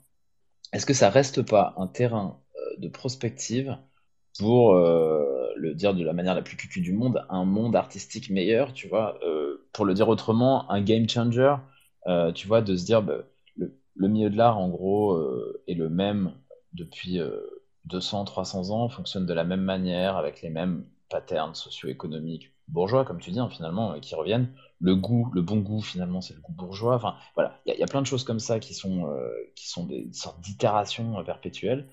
est-ce que ça reste pas un terrain euh, de prospective pour euh, le dire de la manière la plus cucu du monde, un monde artistique meilleur, tu vois, euh, pour le dire autrement, un game changer, euh, tu vois, de se dire, bah, le, milieu de l'art, en gros, est le même depuis euh, 200, 300 ans, fonctionne de la même manière, avec les mêmes patterns socio-économiques bourgeois, comme tu dis, hein, finalement, qui reviennent. Le goût, le bon goût, finalement, c'est le goût bourgeois. Enfin, voilà, il y, y a plein de choses comme ça qui sont, qui sont des sortes d'itérations perpétuelles.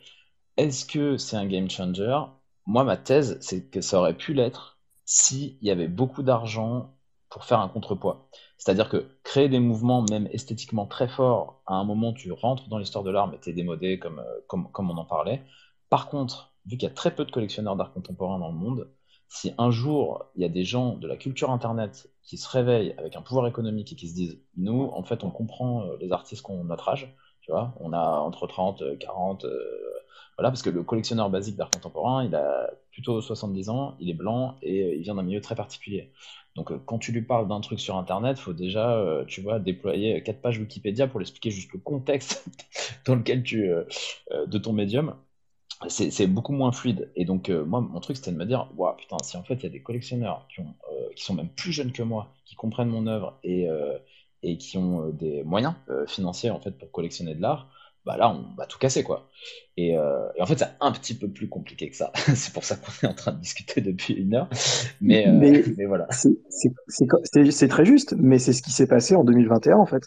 Est-ce que c'est un game changer? Moi, ma thèse, c'est que ça aurait pu l'être s'il y avait beaucoup d'argent pour faire un contrepoids. C'est-à-dire que créer des mouvements, même esthétiquement très forts, à un moment, tu rentres dans l'histoire de l'art, mais t'es démodé, comme, euh, comme, comme on en parlait. Par contre, vu qu'il y a très peu de collectionneurs d'art contemporain dans le monde, si un jour, il y a des gens de la culture Internet qui se réveillent avec un pouvoir économique et qui se disent, nous, en fait, on comprend euh, les artistes qu'on notre âge, tu vois, on a entre 30, euh, 40, euh, parce que le collectionneur basique d'art contemporain, il a plutôt 70 ans, il est blanc et euh, il vient d'un milieu très particulier. Donc, euh, quand tu lui parles d'un truc sur Internet, il faut déjà, euh, tu vois, déployer quatre pages Wikipédia pour lui expliquer juste le contexte dans lequel tu, de ton médium. C'est beaucoup moins fluide. Et donc, moi, mon truc, c'était de me dire, waouh, putain, si en fait, il y a des collectionneurs qui qui sont même plus jeunes que moi, qui comprennent mon œuvre et, et qui ont des moyens financiers, en fait, pour collectionner de l'art, bah là, on va tout casser, quoi. Et, euh, et en fait, c'est un petit peu plus compliqué que ça. C'est pour ça qu'on est en train de discuter depuis une heure. Mais, euh, Mais mais voilà. c'est très juste, mais c'est ce qui s'est passé en 2021, en fait.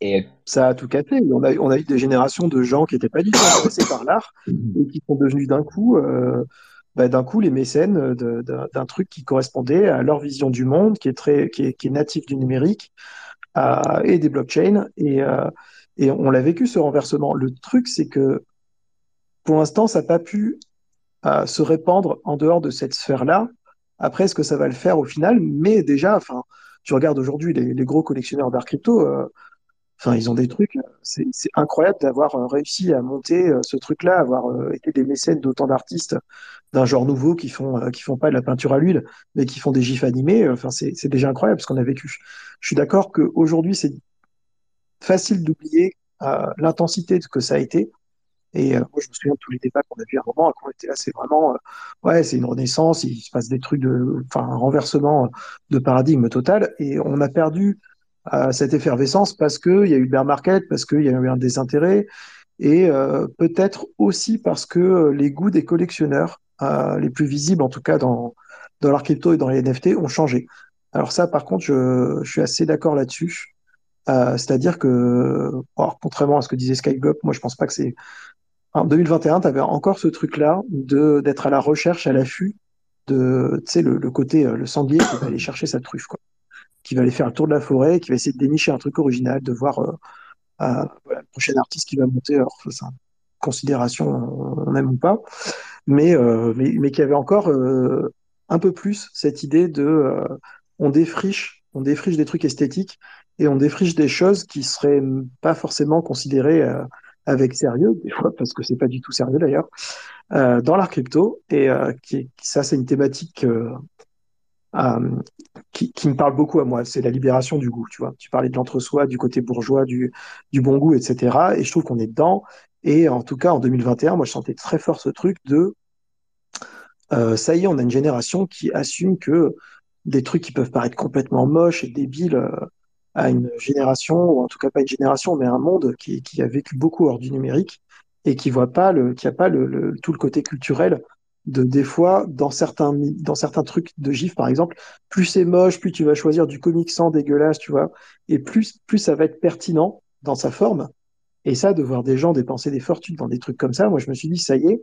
Et Ça a tout cassé. On a, on a eu des générations de gens qui n'étaient pas du tout intéressés par l'art et qui sont devenus d'un coup, euh, bah, d'un coup les mécènes d'un truc qui correspondait à leur vision du monde, qui est très, qui est, qui est natif du numérique à- et des blockchains. Et, et on l'a vécu ce renversement. Le truc, c'est que pour l'instant, ça n'a pas pu euh, se répandre en dehors de cette sphère-là. Après, est-ce que ça va le faire au final? Mais déjà, enfin, tu regardes aujourd'hui les, gros collectionneurs d'art crypto. euh, ils ont des trucs, c'est incroyable d'avoir euh, réussi à monter ce truc-là, avoir été des mécènes d'autant d'artistes d'un genre nouveau qui font qui font pas de la peinture à l'huile, mais qui font des gifs animés. Enfin, c'est déjà incroyable ce qu'on a vécu. Je suis d'accord qu'aujourd'hui, c'est facile d'oublier euh, l'intensité de ce que ça a été. Et euh, moi, je me souviens de tous les débats qu'on a vu à un moment, quand on était là, c'est vraiment, euh, ouais, c'est une renaissance, il se passe des trucs de, enfin, un renversement de paradigme total, et on a perdu euh, cette effervescence parce qu'il y a eu le bear market, parce qu'il y a eu un désintérêt, et peut-être aussi parce que les goûts des collectionneurs, les plus visibles en tout cas dans, dans l'art crypto et dans les NFT, ont changé. Alors ça, par contre, je suis assez d'accord là-dessus. Euh, c'est-à-dire que, contrairement à ce que disait Skyblock, moi je pense pas que c'est en 2021, tu avais encore ce truc-là d'être à la recherche, à l'affût de, tu le, côté, euh, le sanglier qui va aller chercher sa truffe. Qui va aller faire le tour de la forêt, qui va essayer de dénicher un truc original, de voir euh, le prochain artiste qui va monter. Alors, c'est une considération, on aime ou pas, mais, mais, qui avait encore un peu plus cette idée de on défriche, on défriche des trucs esthétiques et on défriche des choses qui seraient pas forcément considérées euh, avec sérieux, des fois, parce que c'est pas du tout sérieux d'ailleurs, euh, dans l'art crypto. Et euh, ça, c'est une thématique qui, me parle beaucoup à moi. C'est la libération du goût, tu vois. Tu parlais de l'entre-soi, du côté bourgeois, du, du bon goût, etc. Et je trouve qu'on est dedans. Et en tout cas, en 2021, moi, je sentais très fort ce truc de ça y est, on a une génération qui assume que des trucs qui peuvent paraître complètement moches et débiles à une génération, ou en tout cas pas une génération, mais un monde qui, a vécu beaucoup hors du numérique et qui voit pas le, qui a pas tout le côté culturel de des fois dans certains trucs de GIF par exemple, plus c'est moche, plus tu vas choisir du comic sans dégueulasse, tu vois, et plus plus ça va être pertinent dans sa forme. Et ça, de voir des gens dépenser des fortunes dans des trucs comme ça, moi je me suis dit ça y est,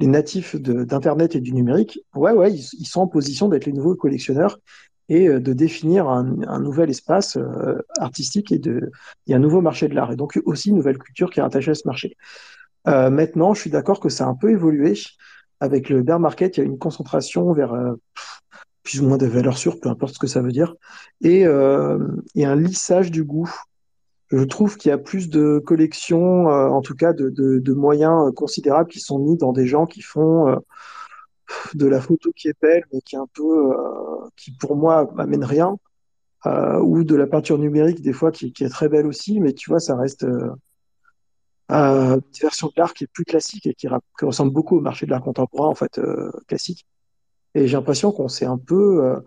les natifs d'Internet et du numérique, ouais ouais, ils sont en position d'être les nouveaux collectionneurs et euh, de définir un, nouvel espace euh, artistique et, de, un nouveau marché de l'art. Et donc aussi une nouvelle culture qui est rattachée à ce marché. Euh, maintenant, je suis d'accord que ça a un peu évolué avec le bear market, il y a une concentration vers plus ou moins des valeurs sûres, peu importe ce que ça veut dire, et, un lissage du goût. Je trouve qu'il y a plus de collections, en tout cas de, moyens considérables qui sont mis dans des gens qui font de la photo qui est belle, mais qui est un peu, qui pour moi m'amène rien, ou de la peinture numérique des fois qui, est très belle aussi, mais tu vois, ça reste euh, une version de l'art qui est plus classique et qui, ressemble beaucoup au marché de l'art contemporain en fait euh, classique. Et j'ai l'impression qu'on s'est un peu, euh,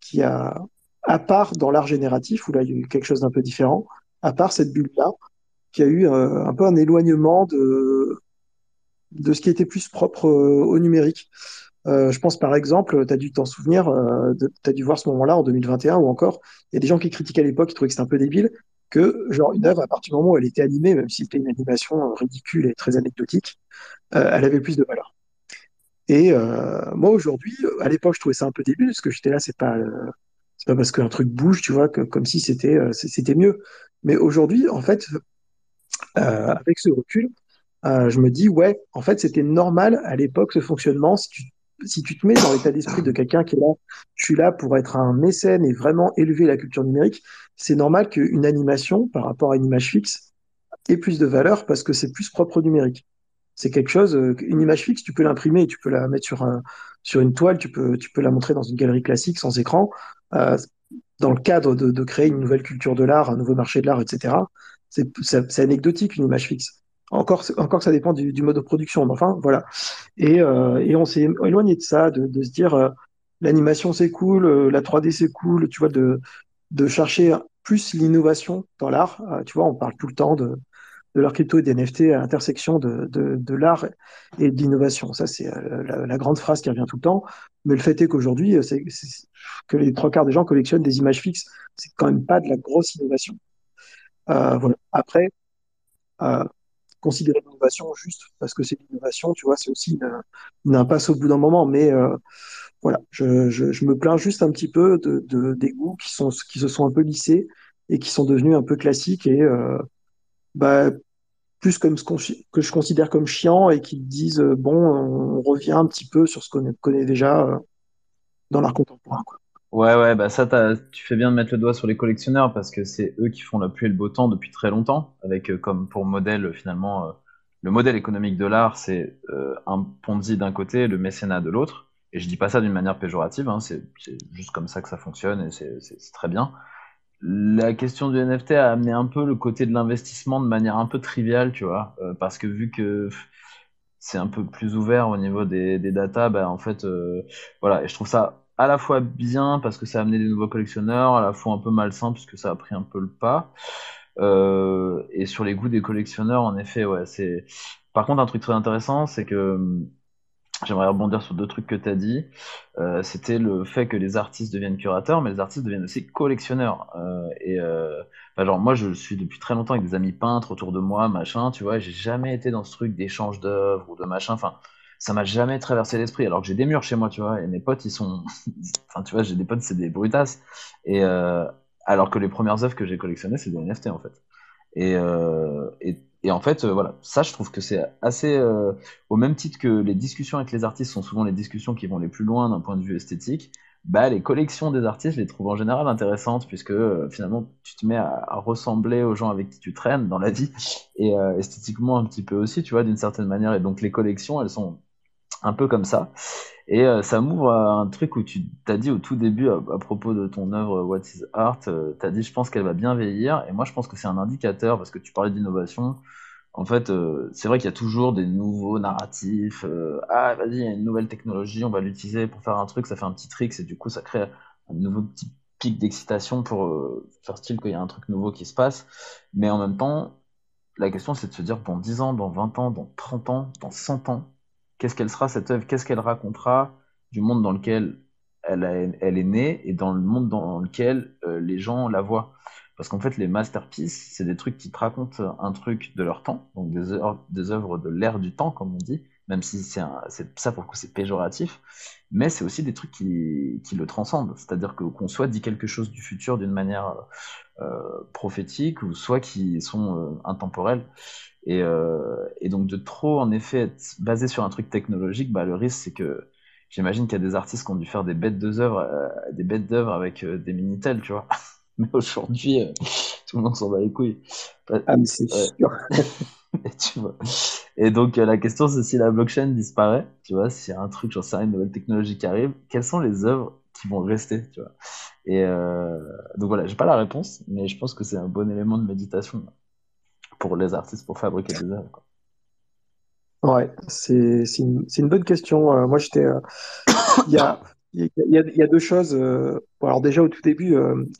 qui a, à part dans l'art génératif où là il y a eu quelque chose d'un peu différent, à part cette bulle-là, qui a eu euh, un peu un éloignement de de ce qui était plus propre euh, au numérique. Euh, je pense par exemple, tu as dû t'en souvenir, euh, tu as dû voir ce moment-là en 2021 ou encore, il y a des gens qui critiquaient à l'époque, qui trouvaient que c'était un peu débile, que genre une œuvre à partir du moment où elle était animée, même si c'était une animation ridicule et très anecdotique, euh, elle avait plus de valeur. Et moi aujourd'hui, à l'époque, je trouvais ça un peu débile parce que j'étais là, c'est pas c'est pas parce qu'un truc bouge, tu vois, que, comme si c'était c'était mieux. Mais aujourd'hui, en fait, avec ce recul, je me dis ouais, en fait, c'était normal à l'époque ce fonctionnement. Si tu si tu te mets dans l'état d'esprit de quelqu'un qui est là, je suis là pour être un mécène et vraiment élever la culture numérique, c'est normal qu'une animation par rapport à une image fixe ait plus de valeur parce que c'est plus propre au numérique. C'est quelque chose, euh, une image fixe, tu peux l'imprimer, tu peux la mettre sur, un, sur une toile, tu peux, tu peux la montrer dans une galerie classique sans écran. Euh, dans le cadre de, de, créer une nouvelle culture de l'art, un nouveau marché de l'art, etc., c'est anecdotique une image fixe. Encore, encore ça dépend du, du mode de production, mais enfin, voilà. Et, euh, et on s'est éloigné de ça, de, de se dire euh, l'animation c'est cool, euh, la 3D c'est cool, tu vois, de, de chercher plus l'innovation dans l'art. Euh, tu vois, on parle tout le temps de, de l'art crypto et des NFT à l'intersection de, de, de l'art et de l'innovation. Ça, c'est euh, la, la, grande phrase qui revient tout le temps. Mais le fait est qu'aujourd'hui, c'est que les trois quarts des gens collectionnent des images fixes. C'est quand même pas de la grosse innovation. Euh, voilà. Après, euh, considérer l'innovation juste parce que c'est l'innovation, tu vois, c'est aussi une, impasse au bout d'un moment. Mais euh, voilà, je, je, me plains juste un petit peu de, de, des goûts qui, sont, qui se sont un peu lissés et qui sont devenus un peu classiques et euh, bah, plus comme ce que je considère comme chiant et qui disent euh, bon, on revient un petit peu sur ce qu'on connaît déjà dans l'art contemporain. Ouais, ouais, bah ça, tu fais bien de mettre le doigt sur les collectionneurs parce que c'est eux qui font la pluie et le beau temps depuis très longtemps, avec euh, comme pour modèle finalement euh, le modèle économique de l'art, c'est euh, un Ponzi d'un côté, le mécénat de l'autre. Et je dis pas ça d'une manière péjorative, hein, c'est juste comme ça que ça fonctionne et c'est très bien. La question du NFT a amené un peu le côté de l'investissement de manière un peu triviale, tu vois, euh, parce que vu que c'est un peu plus ouvert au niveau des, des datas, bah, en fait, euh, voilà, et je trouve ça à la fois bien parce que ça a amené des nouveaux collectionneurs, à la fois un peu malsain puisque ça a pris un peu le pas. Euh, et sur les goûts des collectionneurs, en effet, ouais, c'est. Par contre, un truc très intéressant, c'est que hum, j'aimerais rebondir sur deux trucs que tu as dit. Euh, C'était le fait que les artistes deviennent curateurs, mais les artistes deviennent aussi collectionneurs. Euh, et bah, genre, moi, je suis depuis très longtemps avec des amis peintres autour de moi, machin, tu vois, j'ai jamais été dans ce truc d'échange d'œuvres ou de machin. Enfin, ça m'a jamais traversé l'esprit. Alors que j'ai des murs chez moi, tu vois, et mes potes, ils sont. enfin, tu vois, j'ai des potes, c'est des brutasses. Et euh, alors que les premières œuvres que j'ai collectionnées, c'est des NFT, en fait. Et, euh, et, et, en fait, euh, voilà, ça, je trouve que c'est assez. Au même titre que les discussions avec les artistes sont souvent les discussions qui vont les plus loin d'un point de vue esthétique, bah, les collections des artistes, je les trouve en général intéressantes, puisque finalement, tu te mets à, à, ressembler aux gens avec qui tu traînes dans la vie, et esthétiquement un petit peu aussi, tu vois, d'une certaine manière. Et donc, les collections, elles sont un peu comme ça. Et euh, ça m'ouvre à un truc où tu t'as dit au tout début à, propos de ton œuvre What is Art, euh, t'as dit je pense qu'elle va bien vieillir. Et moi je pense que c'est un indicateur parce que tu parlais d'innovation. En fait, euh, c'est vrai qu'il y a toujours des nouveaux narratifs. Euh, ah, vas-y, il y a une nouvelle technologie, on va l'utiliser pour faire un truc, ça fait un petit trick, et du coup, ça crée un nouveau petit pic d'excitation pour euh, faire style qu'il y a un truc nouveau qui se passe. Mais en même temps, la question, c'est de se dire dans 10 ans, dans 20 ans, dans 30 ans, dans 100 ans, qu'est-ce qu'elle sera cette œuvre, qu'est-ce qu'elle racontera du monde dans lequel elle, est née et dans le monde dans lequel euh, les gens la voient. Parce qu'en fait, les masterpieces, c'est des trucs qui te racontent un truc de leur temps, donc des des œuvres de l'ère du temps, comme on dit, même si c'est ça pour le coup c'est péjoratif, mais c'est aussi des trucs qui, qui le transcendent. C'est-à-dire que qu'on soit dit quelque chose du futur d'une manière euh, prophétique ou soit qui sont euh, intemporels. Et, euh, et, donc de trop en effet être basé sur un truc technologique, bah, le risque c'est que j'imagine qu'il y a des artistes qui ont dû faire des bêtes d'œuvre, des bêtes d'œuvre avec des minitel, tu vois. mais aujourd'hui, tout le monde s'en bat les couilles. Ah mais c'est sûr. Et, tu vois. et donc, euh, la question, c'est si la blockchain disparaît, tu vois, s'il y a un truc, j'en sais rien, une nouvelle technologie qui arrive, quelles sont les œuvres qui vont rester, tu vois. Et euh, donc voilà, j'ai pas la réponse, mais je pense que c'est un bon élément de méditation pour les artistes pour fabriquer des œuvres. Ouais, c'est une, une, bonne question. Euh, moi, j'étais. Il y, a, y, a, deux choses. alors, déjà, au tout début,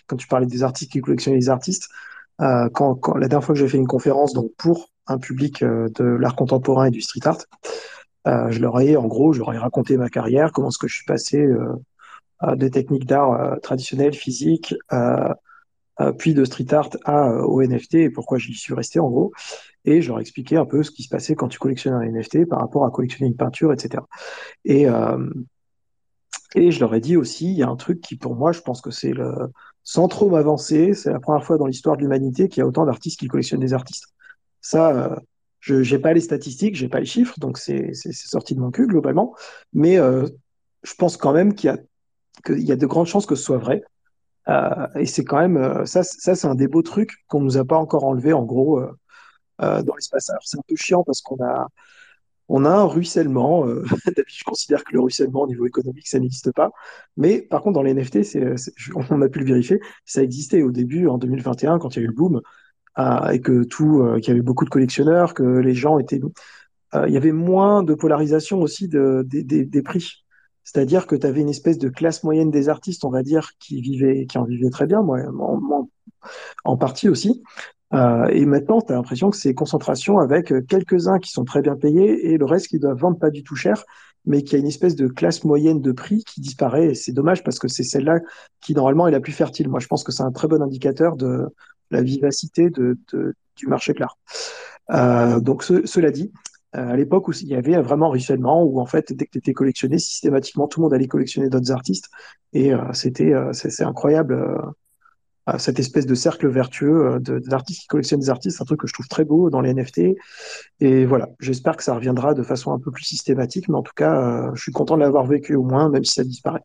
quand tu parlais des artistes qui collectionnent les artistes, quand, la dernière fois que j'ai fait une conférence donc pour un public euh, de l'art contemporain et du street art. Euh, je leur ai, en gros, je leur ai raconté ma carrière, comment est-ce que je suis passé euh, des techniques d'art traditionnelles, physiques, puis de street art à, au NFT et pourquoi j'y suis resté en gros. Et je leur ai expliqué un peu ce qui se passait quand tu collectionnes un NFT par rapport à collectionner une peinture, etc. Et, et je leur ai dit aussi, il y a un truc qui pour moi, je pense que c'est le, sans trop m'avancer, c'est la première fois dans l'histoire de l'humanité qu'il y a autant d'artistes qui collectionnent des artistes. Ça, euh, je n'ai pas les statistiques, j'ai pas les chiffres, donc c'est sorti de mon cul globalement. Mais euh, je pense quand même qu'il y, a, de grandes chances que ce soit vrai. Euh, et c'est quand même ça, ça c'est un des beaux trucs qu'on nous a pas encore enlevé en gros dans l'espace. Alors c'est un peu chiant parce qu'on a un ruissellement. je considère que le ruissellement au niveau économique, ça n'existe pas. Mais par contre, dans les NFT, on a pu le vérifier, ça existait au début, en 2021, quand il y a eu le boom et que tout, euh, qu'il y avait beaucoup de collectionneurs, que les gens étaient, euh, il y avait moins de polarisation aussi de, des prix. C'est-à-dire que tu avais une espèce de classe moyenne des artistes, on va dire, qui vivait, qui en vivait très bien, moi, en, en partie aussi. Euh, et maintenant, tu as l'impression que c'est concentration avec quelques-uns qui sont très bien payés et le reste qui doivent vendre pas du tout cher, mais qui a une espèce de classe moyenne de prix qui disparaît. Et c'est dommage parce que c'est celle-là qui normalement est la plus fertile. Moi, je pense que c'est un très bon indicateur de, la vivacité de, du marché de l'art. Euh, donc cela dit, euh, à l'époque où il y avait vraiment un ruissellement, où en fait, dès que tu étais collectionné, systématiquement, tout le monde allait collectionner d'autres artistes. Et euh, c'était c'est incroyable, cette espèce de cercle vertueux d'artistes qui collectionnent des artistes, un truc que je trouve très beau dans les NFT. Et voilà, j'espère que ça reviendra de façon un peu plus systématique, mais en tout cas, je suis content de l'avoir vécu au moins, même si ça disparaît.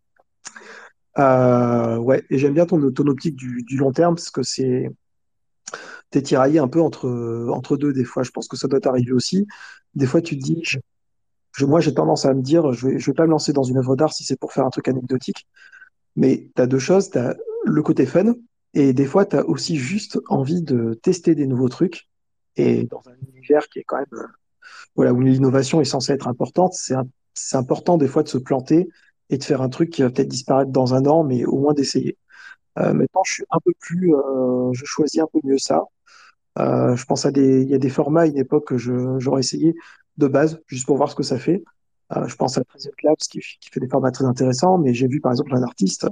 ouais, et j'aime bien ton, ton optique du, du long terme, parce que c'est tu es tiraillé un peu entre, entre deux des fois. Je pense que ça doit t'arriver aussi. Des fois, tu te dis, je, moi, j'ai tendance à me dire, je vais, je vais pas me lancer dans une œuvre d'art si c'est pour faire un truc anecdotique. Mais tu as deux choses. Tu as le côté fun et des fois, tu as aussi juste envie de tester des nouveaux trucs. Et dans un univers qui est quand même, euh, voilà, où l'innovation est censée être importante, c'est important des fois de se planter et de faire un truc qui va peut-être disparaître dans un an, mais au moins d'essayer. Euh, maintenant, je suis un peu plus, euh, je choisis un peu mieux ça. Je pense à des, il y a des formats à une époque que j'aurais essayé de base, juste pour voir ce que ça fait. Je pense à 13 Labs qui, qui, fait des formats très intéressants, mais j'ai vu par exemple un artiste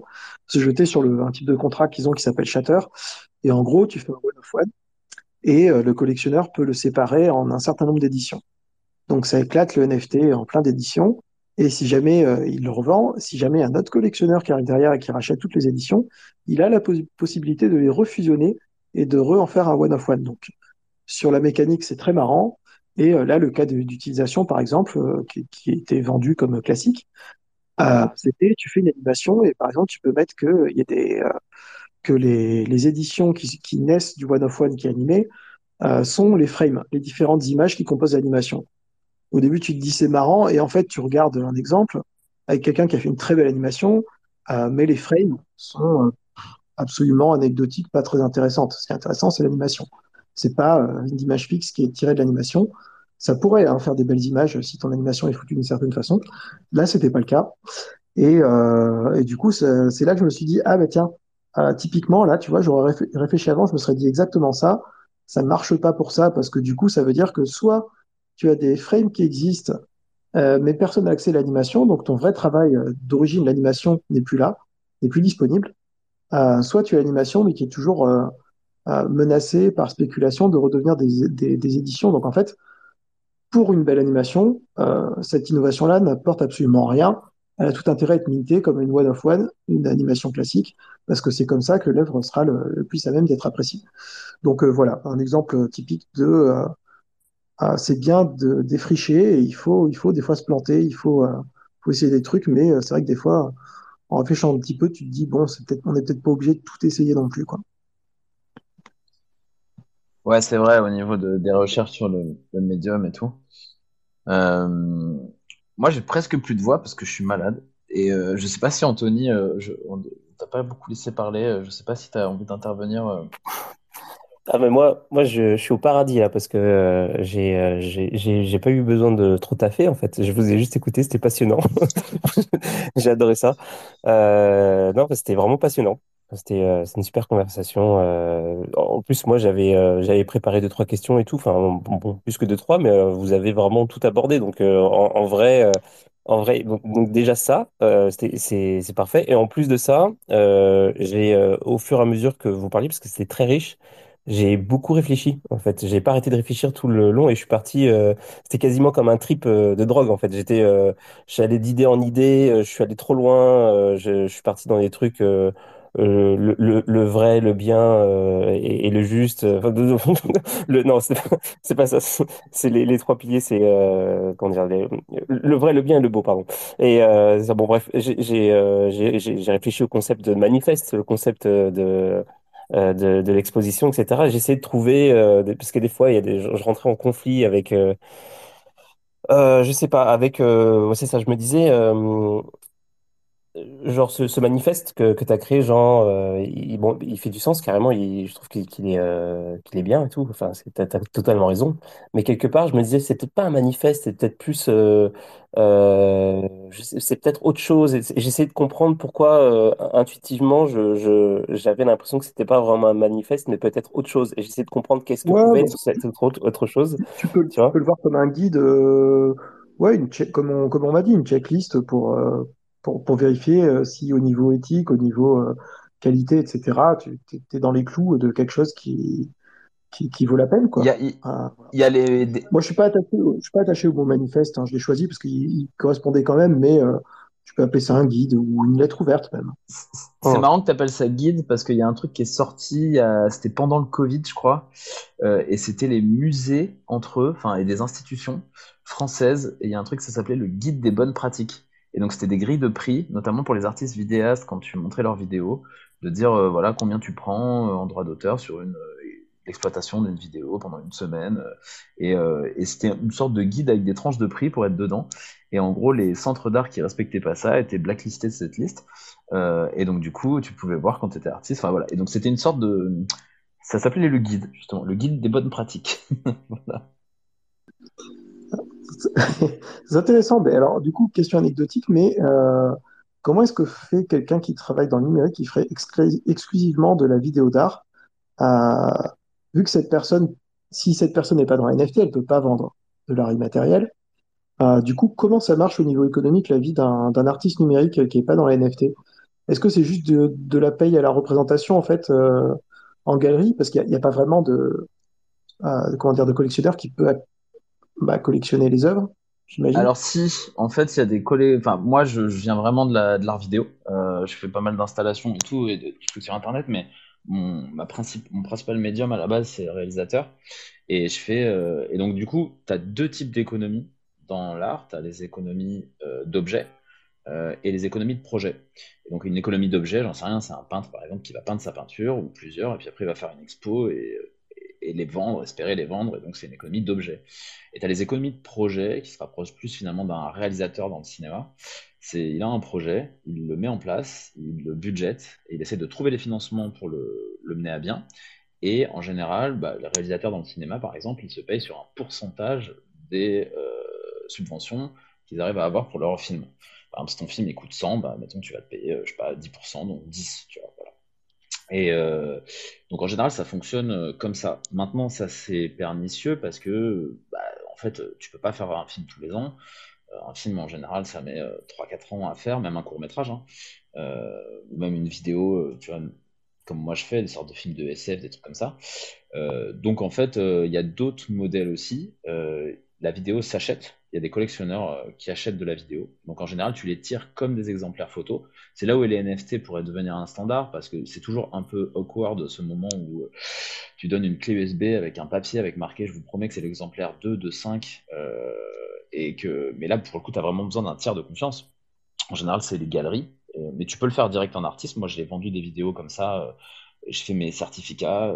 se jeter sur un type de contrat qu'ils ont qui s'appelle Shatter. Et en gros, tu fais un one of one et le collectionneur peut le séparer en un certain nombre d'éditions. Donc ça éclate le NFT en plein d'éditions. Et si jamais euh, il le revend, si jamais un autre collectionneur qui arrive derrière et qui rachète toutes les éditions, il a la possibilité de les refusionner et de re-en faire un one-of-one. Donc, sur la mécanique, c'est très marrant. Et euh, là, le cas d'utilisation, par exemple, euh, qui, qui, était vendu comme classique, c'était tu fais une animation et par exemple, tu peux mettre que y a des que les, les éditions qui, qui, naissent du one-of-one qui est animé sont les frames, les différentes images qui composent l'animation au début, tu te dis c'est marrant, et en fait, tu regardes un exemple avec quelqu'un qui a fait une très belle animation, euh, mais les frames sont euh, absolument anecdotiques, pas très intéressantes. Ce qui est intéressant, c'est l'animation. C'est pas euh, une image fixe qui est tirée de l'animation. Ça pourrait hein, faire des belles images si ton animation est foutue d'une certaine façon. Là, c'était pas le cas. Et, et du coup, c'est là que je me suis dit, ah ben tiens, typiquement, là, tu vois, j'aurais réfléchi avant, je me serais dit exactement ça. Ça ne marche pas pour ça parce que du coup, ça veut dire que soit tu as des frames qui existent, euh, mais personne n'a accès à l'animation, donc ton vrai travail euh, d'origine, l'animation n'est plus là, n'est plus disponible. Euh, soit tu as l'animation, mais qui est toujours menacée par spéculation de redevenir des, des, éditions. Donc en fait, pour une belle animation, euh, cette innovation-là n'apporte absolument rien. Elle a tout intérêt à être mintée comme une one of one, une animation classique, parce que c'est comme ça que l'œuvre sera le, le, plus à même d'être appréciée. Donc euh, voilà, un exemple typique de euh, ah, c'est bien de défricher et il faut, il faut des fois se planter, il faut, euh, faut essayer des trucs, mais c'est vrai que des fois, en réfléchissant un petit peu, tu te dis bon, c'est peut-être, on n'est peut-être pas obligé de tout essayer non plus, quoi. Ouais, c'est vrai, au niveau de, des recherches sur le, médium et tout. Euh, moi, j'ai presque plus de voix parce que je suis malade. Et euh, je sais pas si Anthony, euh, je, on t'a pas beaucoup laissé parler. Je sais pas si tu as envie d'intervenir. euh. Ah mais moi, moi je, suis au paradis là parce que euh, euh, j'ai pas eu besoin de trop taffer en fait. Je vous ai juste écouté, c'était passionnant. J'ai adoré ça. Euh, non, c'était vraiment passionnant. C'était euh, c'est une super conversation. euh. en plus, moi j'avais euh, j'avais préparé deux trois questions et tout. Enfin bon, plus que deux trois, mais euh, vous avez vraiment tout abordé. Donc euh, en, vrai. euh, En vrai, donc, donc déjà ça, euh, c'était- c'est c'est parfait. Et en plus de ça, euh, j'ai euh, au fur et à mesure que vous parliez, parce que c'était très riche, j'ai beaucoup réfléchi, en fait. J'ai pas arrêté de réfléchir tout le long et je suis parti. euh, c'était quasiment comme un trip euh, de drogue, en fait. J'étais, euh, j'allais d'idée en idée. euh, je suis allé trop loin. euh, je, je suis parti dans des trucs. euh, euh, le, vrai, le bien euh, et, le juste. euh, non, c'est pas, pas ça. C'est les, trois piliers. C'est comment dire, le vrai, le bien et le beau, pardon. Et bon, bref, j'ai réfléchi au concept de manifeste, le concept de l'exposition, etc. Essayé de trouver, parce que des fois, il y a je, rentrais en conflit avec, euh, euh, je sais pas, avec, c'est ça, je me disais, genre ce, ce manifeste que, que tu as créé, genre, euh, il, bon, il fait du sens carrément, il, je trouve qu'il qu'il est, euh, qu'il est bien et tout, enfin, c'est, t'as, t'as totalement raison. Mais quelque part, je me disais, c'est peut-être pas un manifeste, c'est peut-être plus, euh, euh, je sais- c'est peut-être autre chose. Et j'essayais de comprendre pourquoi, euh, intuitivement, je, je, j'avais l'impression que c'était pas vraiment un manifeste, mais peut-être autre chose. Et j'essayais de comprendre qu'est-ce que Ouais, pouvait bah, être cette autre, autre chose, tu peux, tu tu peux vois. le voir comme un guide, euh, ouais, une check, comme on, comme on m'a dit, une checklist pour, euh, pour, pour vérifier euh, si au niveau éthique, au niveau euh, qualité, etc., tu es, dans les clous de quelque chose qui, qui, qui vaut la peine, Il y quoi. a, il, Ah, voilà. il y a les, des- Moi, je suis pas attaché, au- je suis pas attaché au mot manifeste, hein, je l'ai choisi parce qu'il il correspondait quand même, mais euh, tu peux appeler ça un guide ou une lettre ouverte même. C'est marrant que tu appelles ça guide parce qu'il y a un truc qui est sorti, a- c'était pendant le Covid, je crois, euh, et c'était les musées entre eux, enfin, et des institutions françaises, et il y a un truc, ça s'appelait le guide des bonnes pratiques. Et donc, c'était des grilles de prix, notamment pour les artistes vidéastes, quand tu montrais leurs vidéos, de dire, euh, voilà, combien tu prends euh, en droit d'auteur sur une, euh, l'exploitation d'une vidéo pendant une semaine. Et, c'était une sorte de guide avec des tranches de prix pour être dedans. Et en gros, les centres d'art qui respectaient pas ça étaient blacklistés de cette liste. Et donc, du coup, tu pouvais voir quand tu étais artiste. Enfin, voilà. Et donc, c'était une sorte de. Ça s'appelait le guide, justement. Le guide des bonnes pratiques. voilà. C'est intéressant. Mais alors, du coup, question anecdotique, mais euh, comment est-ce que fait quelqu'un qui travaille dans le numérique, qui ferait exclu- exclusivement de la vidéo d'art, euh, vu que cette personne, si cette personne n'est pas dans la NFT, elle peut pas vendre de l'art immatériel. Euh, du coup, comment ça marche au niveau économique, la vie d'un artiste numérique qui est pas dans la NFT? Est-ce que c'est juste de, la paye à la représentation, en fait, en galerie? Parce qu'il n'y a, a pas vraiment de, comment dire, de collectionneur qui peut bah, collectionner les œuvres. Alors, si, en fait, il y a des collègues. Enfin, moi, je, viens vraiment de la, de l'art vidéo. Euh, je fais pas mal d'installations et tout, et de, trucs sur Internet, mais mon, ma principe, mon principal médium à la base, c'est réalisateur. Et je fais. euh, et donc, du coup, tu as deux types d'économies dans l'art. Tu as les économies euh, d'objets et les économies de projets. Et donc, une économie d'objets, j'en sais rien, c'est un peintre, par exemple, qui va peindre sa peinture, ou plusieurs, et puis après, il va faire une expo et, et les vendre, espérer les vendre, et donc c'est une économie d'objets. Et tu as les économies de projets, qui se rapprochent plus finalement d'un réalisateur dans le cinéma. C'est, il a un projet, il le met en place, il le budgète, et il essaie de trouver les financements pour le, le mener à bien. Et en général, bah, les réalisateurs dans le cinéma, par exemple, ils se payent sur un pourcentage des euh, subventions qu'ils arrivent à avoir pour leur film. Par exemple, si ton film il coûte 100, bah, mettons tu vas te payer, euh, je sais pas, 10%, donc 10, tu vois, voilà. Et euh, donc en général, ça fonctionne euh, comme ça. Maintenant, ça c'est pernicieux parce que, bah, en fait, tu peux pas faire un film tous les ans. Euh, un film en général, ça met euh, 3-4 ans à faire, même un court métrage, hein. Ou même une vidéo, tu vois, comme moi je fais, des sortes de films de SF, des trucs comme ça. Donc en fait, il y a d'autres modèles aussi. La vidéo s'achète. Il y a des collectionneurs euh, qui achètent de la vidéo. Donc en général, tu les tires comme des exemplaires photos. C'est là où les NFT pourraient devenir un standard parce que c'est toujours un peu awkward ce moment où euh, tu donnes une clé USB avec un papier avec marqué je vous promets que c'est l'exemplaire 2 de 5 euh, et que mais là pour le coup tu as vraiment besoin d'un tiers de confiance. En général, c'est les galeries, mais tu peux le faire direct en artiste. Moi, j'ai vendu des vidéos comme ça. Je fais mes certificats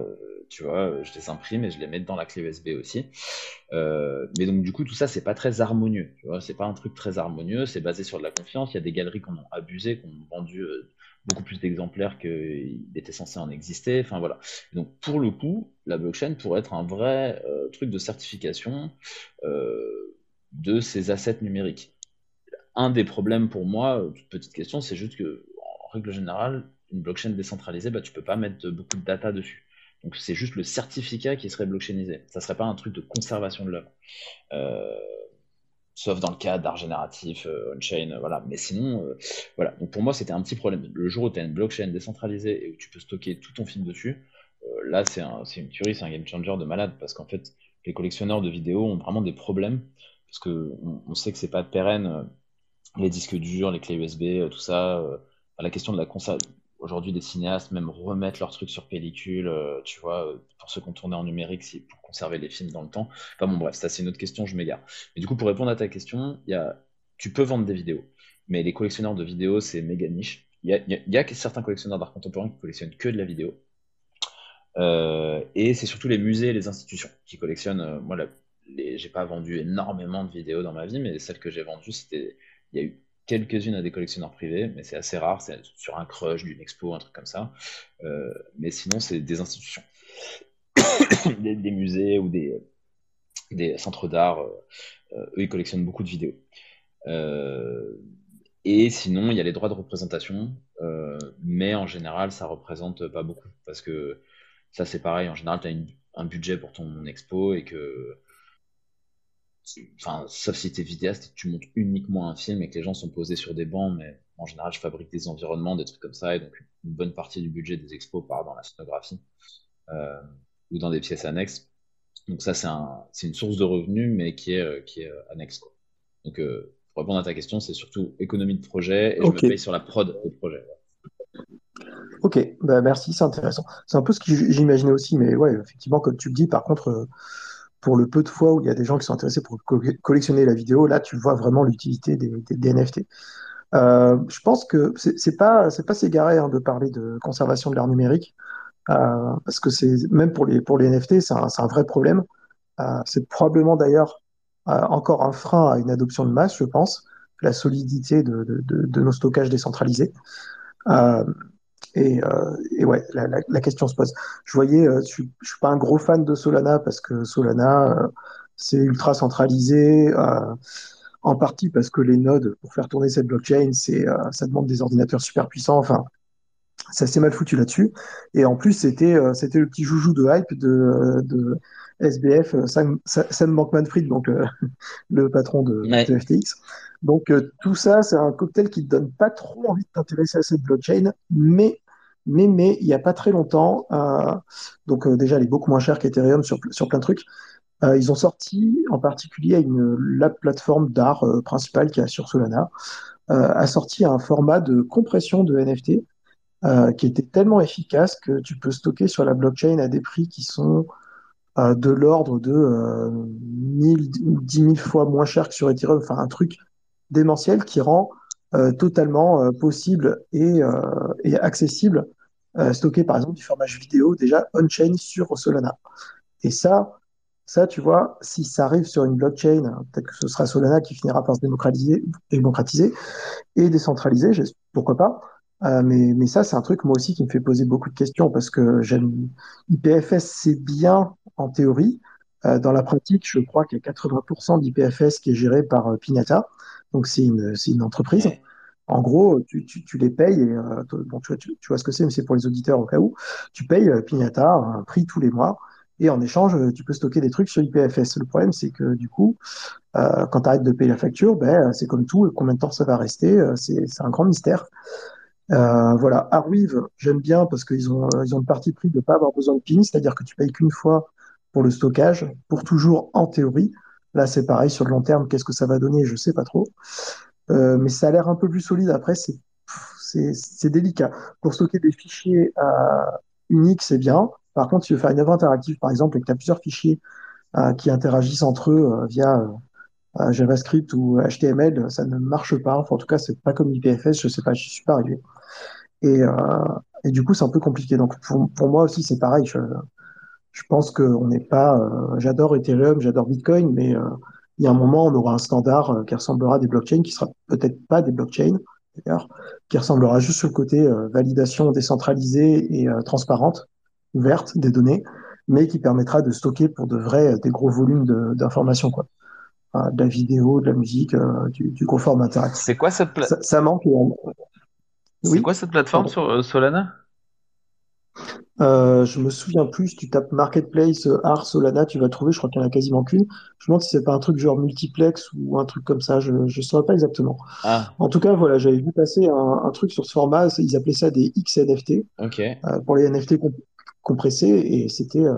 tu vois, je les imprime et je les mets dans la clé USB aussi. Euh, mais donc du coup, tout ça, c'est pas très harmonieux, tu vois, c'est pas un truc très harmonieux, c'est basé sur de la confiance. Il y a des galeries qui en ont abusé, qui ont vendu euh, beaucoup plus d'exemplaires qu'il était censé en exister. Enfin voilà. donc pour le coup, la blockchain pourrait être un vrai euh, truc de certification de ces assets numériques. Un des problèmes pour moi, toute petite question, c'est juste que en règle générale, une blockchain décentralisée, bah, tu peux pas mettre beaucoup de data dessus. Donc c'est juste le certificat qui serait blockchainisé. Ça serait pas un truc de conservation de l'œuvre. Euh, sauf dans le cas d'art génératif, euh, on-chain, voilà. Mais sinon, euh, voilà. Donc pour moi, c'était un petit problème. Le jour où tu as une blockchain décentralisée et où tu peux stocker tout ton film dessus, là, c'est une tuerie, c'est un game changer de malade. Parce qu'en fait, les collectionneurs de vidéos ont vraiment des problèmes. Parce qu'on on sait que c'est pas pérenne. les disques durs, les clés USB, tout ça. la question de la conservation aujourd'hui des cinéastes même remettent leurs trucs sur pellicule, euh, tu vois, euh, pour se contourner en numérique, pour conserver les films dans le temps. Enfin bon, bref, ça c'est une autre question, je m'égare. Mais du coup, pour répondre à ta question, tu peux vendre des vidéos, mais les collectionneurs de vidéos, c'est méga niche. Il y a, certains collectionneurs d'art contemporain qui collectionnent que de la vidéo. Euh, et c'est surtout les musées et les institutions qui collectionnent. moi, j'ai pas vendu énormément de vidéos dans ma vie, mais celles que j'ai vendues, c'était, il y a eu quelques-unes à des collectionneurs privés, mais c'est assez rare, c'est sur un crush d'une expo, un truc comme ça. Euh, mais sinon, c'est des institutions, des, musées ou des, centres d'art. Euh, euh, eux, ils collectionnent beaucoup de vidéos. et sinon, il y a les droits de représentation, mais en général, ça représente pas beaucoup parce que ça, c'est pareil. En général, tu as un budget pour ton expo et que Enfin, sauf si tu es vidéaste et que tu montres uniquement un film et que les gens sont posés sur des bancs, mais en général, je fabrique des environnements, des trucs comme ça, et donc une bonne partie du budget des expos part dans la scénographie euh, ou dans des pièces annexes. Donc ça, c'est un, une source de revenus, mais qui est, euh, qui est euh, annexe. Quoi. Donc, pour répondre à ta question, c'est surtout économie de projet, et je me paye sur la prod des projets. Ok, bah merci, c'est intéressant. C'est un peu ce que j'imaginais aussi, mais ouais, effectivement, comme tu le dis, par contre, pour le peu de fois où il y a des gens qui sont intéressés pour collectionner la vidéo, là, tu vois vraiment l'utilité des, NFT. Euh, je pense que c'est pas c'est pas s'égarer hein, de parler de conservation de l'art numérique euh, parce que c'est même pour les pour les NFT c'est un, un, vrai problème. Euh, c'est probablement d'ailleurs encore un frein à une adoption de masse, je pense, la solidité de nos stockages décentralisés. Euh, et, ouais, la, question se pose. Je voyais, euh, je, suis, suis pas un gros fan de Solana parce que Solana, euh, c'est ultra centralisé, en partie parce que les nodes pour faire tourner cette blockchain, ça demande des ordinateurs super puissants. Enfin, c'est assez mal foutu là-dessus. Et en plus, c'était, le petit joujou de hype de SBF, Sam, Sam Bankman-Fried, donc le patron de, ouais. de FTX. Donc euh, tout ça, c'est un cocktail qui te donne pas trop envie de t'intéresser à cette blockchain, mais mais mais il y a pas très longtemps, euh, donc euh, déjà elle est beaucoup moins chère qu'Ethereum sur sur plein de trucs. Euh, ils ont sorti en particulier une la plateforme d'art euh, principale qui est sur Solana a sorti un format de compression de NFT qui était tellement efficace que tu peux stocker sur la blockchain à des prix qui sont de l'ordre de 1000 ou 10 000 fois moins cher que sur Ethereum, enfin un truc démentiel qui rend euh, totalement euh, possible et, euh, et accessible stocker par exemple du formage vidéo déjà on-chain sur Solana. Et ça, ça, tu vois, si ça arrive sur une blockchain, peut-être que ce sera Solana qui finira par se démocratiser, démocratiser et décentraliser, pourquoi pas. Euh, mais, mais ça, c'est un truc moi aussi qui me fait poser beaucoup de questions parce que j'aime IPFS, c'est bien en théorie. Euh, dans la pratique, je crois qu'il y a 80% d'IPFS qui est géré par euh, Pinata. Donc c'est une, une entreprise. En gros, tu, tu, tu les payes, et, euh, bon, tu, tu, tu, vois ce que c'est, mais c'est pour les auditeurs au cas où. Tu payes euh, Pignata un prix tous les mois, et en échange, tu peux stocker des trucs sur IPFS. Le problème, c'est que du coup, euh, quand tu arrêtes de payer la facture, ben, c'est comme tout, combien de temps ça va rester, c'est, c'est un grand mystère. Euh, voilà, Arweave, j'aime bien parce qu'ils ont, ils ont le parti pris de ne pas avoir besoin de PIN, c'est-à-dire que tu payes qu'une fois pour le stockage, pour toujours en théorie. Là, c'est pareil, sur le long terme, qu'est-ce que ça va donner? Je sais pas trop. Euh, mais ça a l'air un peu plus solide. Après, c'est c'est délicat. Pour stocker des fichiers euh, uniques, c'est bien. Par contre, si tu veux faire une œuvre interactive, par exemple, et que tu as plusieurs fichiers euh, qui interagissent entre eux euh, via euh, JavaScript ou HTML, ça ne marche pas. En tout cas, c'est pas comme IPFS, je sais pas, je suis pas arrivé. Et, euh, et du coup, c'est un peu compliqué. Donc, pour, pour moi aussi, c'est pareil. Je, je pense qu'on n'est pas. euh, j'adore Ethereum, j'adore Bitcoin, mais euh, il y a un moment, on aura un standard qui ressemblera à des blockchains, qui sera peut-être pas des blockchains, d'ailleurs, qui ressemblera juste sur le côté validation décentralisée et transparente, ouverte des données, mais qui permettra de stocker pour de vrai des gros volumes de- d'informations, quoi. De la vidéo, de la musique, du, du gros format interactif. C'est quoi cette pla- Ça, ça manque. C'est Oui. quoi cette plateforme Pardon. sur euh, Solana? Euh, je me souviens plus, si tu tapes Marketplace, euh, Art, Solana, tu vas trouver, je crois qu'il n'y en a quasiment qu'une. Je me demande si c'est pas un truc genre multiplex ou un truc comme ça, je ne saurais pas exactement. Ah, En tout cas, voilà, j'avais vu passer un, un truc sur ce format, ils appelaient ça des XNFT, euh, pour les NFT comp- compressés, et c'était, euh,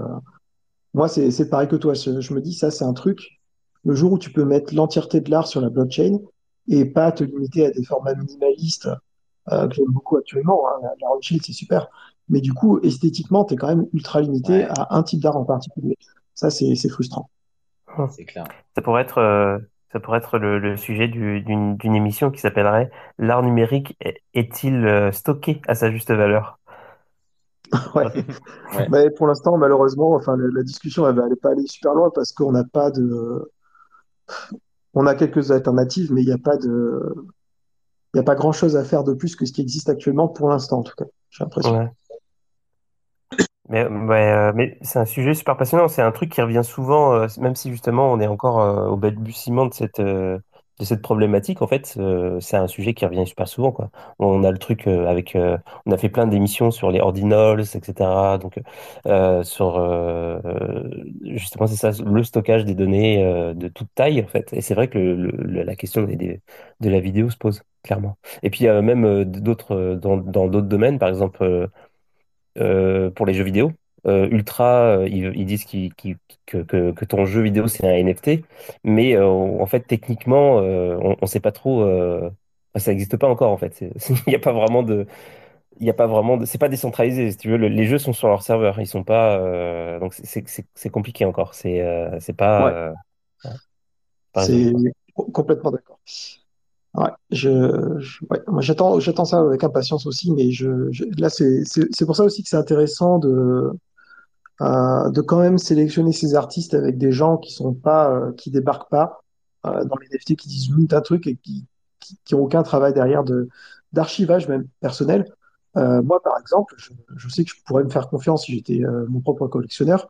moi, c'est c'est pareil que toi, je, je me dis, ça, c'est un truc, le jour où tu peux mettre l'entièreté de l'art sur la blockchain et pas te limiter à des formats minimalistes, euh, que j'aime beaucoup actuellement, hein, la, la Rothschild, c'est super, mais du coup, esthétiquement, tu es quand même ultra limité Ouais, à un type d'art en particulier. Ça, c'est c'est frustrant. c'est clair. Ça pourrait être, euh, ça pourrait être le, le sujet du- d'une d'une émission qui s'appellerait L'art numérique est- est-il euh, stocké à sa juste valeur? Ouais. Ouais. Mais pour l'instant, malheureusement, enfin, la, la discussion, elle va elle va pas aller super loin parce qu'on n'a pas de, on a quelques alternatives, mais il n'y a pas de, il y a pas grand-chose à faire de plus que ce qui existe actuellement pour l'instant, en tout cas. J'ai l'impression. Euh, mais c'est un sujet super passionnant. C'est un truc qui revient souvent, euh, même si justement on est encore euh, au balbutiement de cette, de cette problématique. En fait, c'est un sujet qui revient super souvent. On a le truc avec, on a fait plein d'émissions sur les ordinals, etc. Donc, sur justement, c'est ça, le stockage des données de toute taille, en fait. Et c'est vrai que le, la question de la vidéo se pose clairement. Et puis euh, même euh, d'autres euh, dans dans d'autres domaines, par exemple. euh, euh, pour les jeux vidéo. Euh, Ultra, euh, ils, ils disent qu'ils- qu'ils- que, que, que ton jeu vidéo c'est un NFT, mais euh, en fait techniquement euh, on ne sait pas trop, euh, ça n'existe pas encore en fait. C'est- Il n'y a pas vraiment de, il y a pas vraiment de, c'est pas décentralisé si tu veux. Le- les jeux sont sur leur serveur, ils sont pas, euh, donc c'est c'est- c'est- c'est compliqué encore. C'est euh, c'est pas, Ouais, euh, ouais, pas résolu c'est quoi. complètement d'accord. Ouais, je, ouais, moi j'attends, j'attends ça avec impatience aussi, mais je, là c'est, c'est, pour ça aussi que c'est intéressant de, euh, de quand même sélectionner ces artistes avec des gens qui sont pas, euh, qui débarquent pas euh, dans les NFT, qui disent minute un truc et qui, qui, qui aucun travail derrière de d'archivage même personnel. Moi, par exemple, je, sais que je pourrais me faire confiance si j'étais mon propre collectionneur,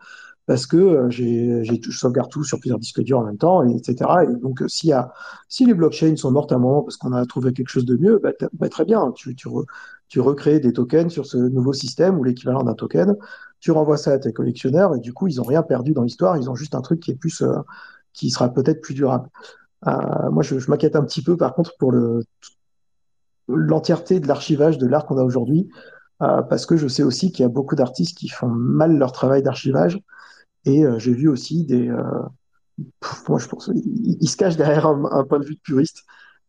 parce que euh, j'ai, tout- je sauvegarde tout sur plusieurs disques durs en même temps, et, etc. Et donc, euh, s'il y a, si les blockchains sont mortes à un moment parce qu'on a trouvé quelque chose de mieux, bah, bah, très bien, tu, tu, re- tu recrées des tokens sur ce nouveau système ou l'équivalent d'un token, tu renvoies ça à tes collectionneurs, et du coup, ils n'ont rien perdu dans l'histoire, ils ont juste un truc qui est plus, euh, qui sera peut-être plus durable. Moi, je, m'inquiète un petit peu, par contre, pour le, l'entièreté de l'archivage de l'art qu'on a aujourd'hui, parce que je sais aussi qu'il y a beaucoup d'artistes qui font mal leur travail d'archivage, et euh, j'ai vu aussi des, euh, moi je pense, ils se cachent derrière un, point de vue de puriste,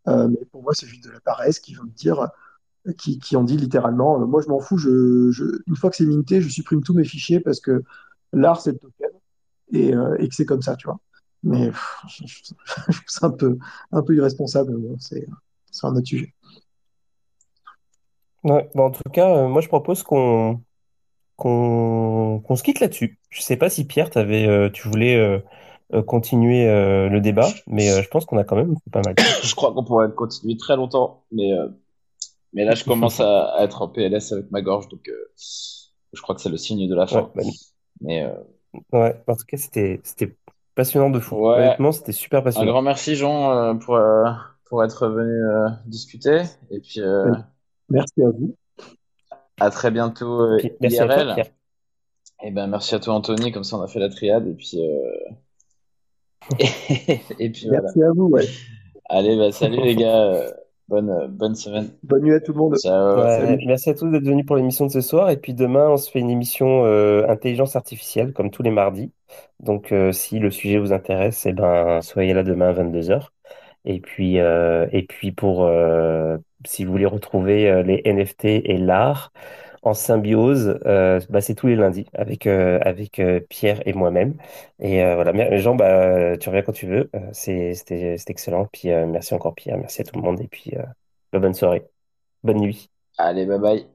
euh, mais pour moi c'est juste de la paresse qui vont me dire, qui, qui ont dit littéralement, moi je m'en fous, je, une fois que c'est minté, je supprime tous mes fichiers parce que l'art c'est le token et, et que c'est comme ça, tu vois. Mais pff, je, trouve ça un peu, un peu irresponsable, bon, c'est, un autre sujet. Ouais, bah, en tout cas, moi je propose qu'on qu'on qu'on se quitte là-dessus. Je sais pas si Pierre, t'avais, euh, tu voulais euh, euh, continuer euh, le débat, mais euh, je pense qu'on a quand même fait pas mal. Je crois qu'on pourrait continuer très longtemps, mais, euh, mais là, je commence à, à être en PLS avec ma gorge, donc euh, je crois que c'est le signe de la Ouais, fin. bah, Mais euh, ouais, en tout cas, c'était c'était passionnant de fou. ouais, Honnêtement, c'était super un passionnant. grand merci, Jean, euh, pour, euh, pour être venu euh, discuter. Et puis, euh, Merci à vous. À très bientôt euh, merci à toi. Pierre. Et ben, merci à toi, Anthony, comme ça, on a fait la triade. Et puis, euh, et puis voilà. Merci à vous, ouais. Allez, bah, salut les gars. euh, Bonne, bonne semaine. Bonne nuit à tout le monde. Ciao. Ouais, Salut. merci à tous d'être venus pour l'émission de ce soir. Et puis demain, on se fait une émission euh, intelligence artificielle, comme tous les mardis. Donc, euh, si le sujet vous intéresse, eh ben, soyez là demain à 22h. Et puis, euh, et puis pour, euh, si vous voulez retrouver euh, les NFT et l'art en symbiose, euh, bah, c'est tous les lundis avec, euh, avec Pierre et moi-même. Et voilà, Jean, bah, tu reviens quand tu veux. C'est, c'était, excellent. Puis merci encore Pierre, merci à tout le monde. Et puis, euh, bonne soirée, bonne nuit. Allez, bye bye.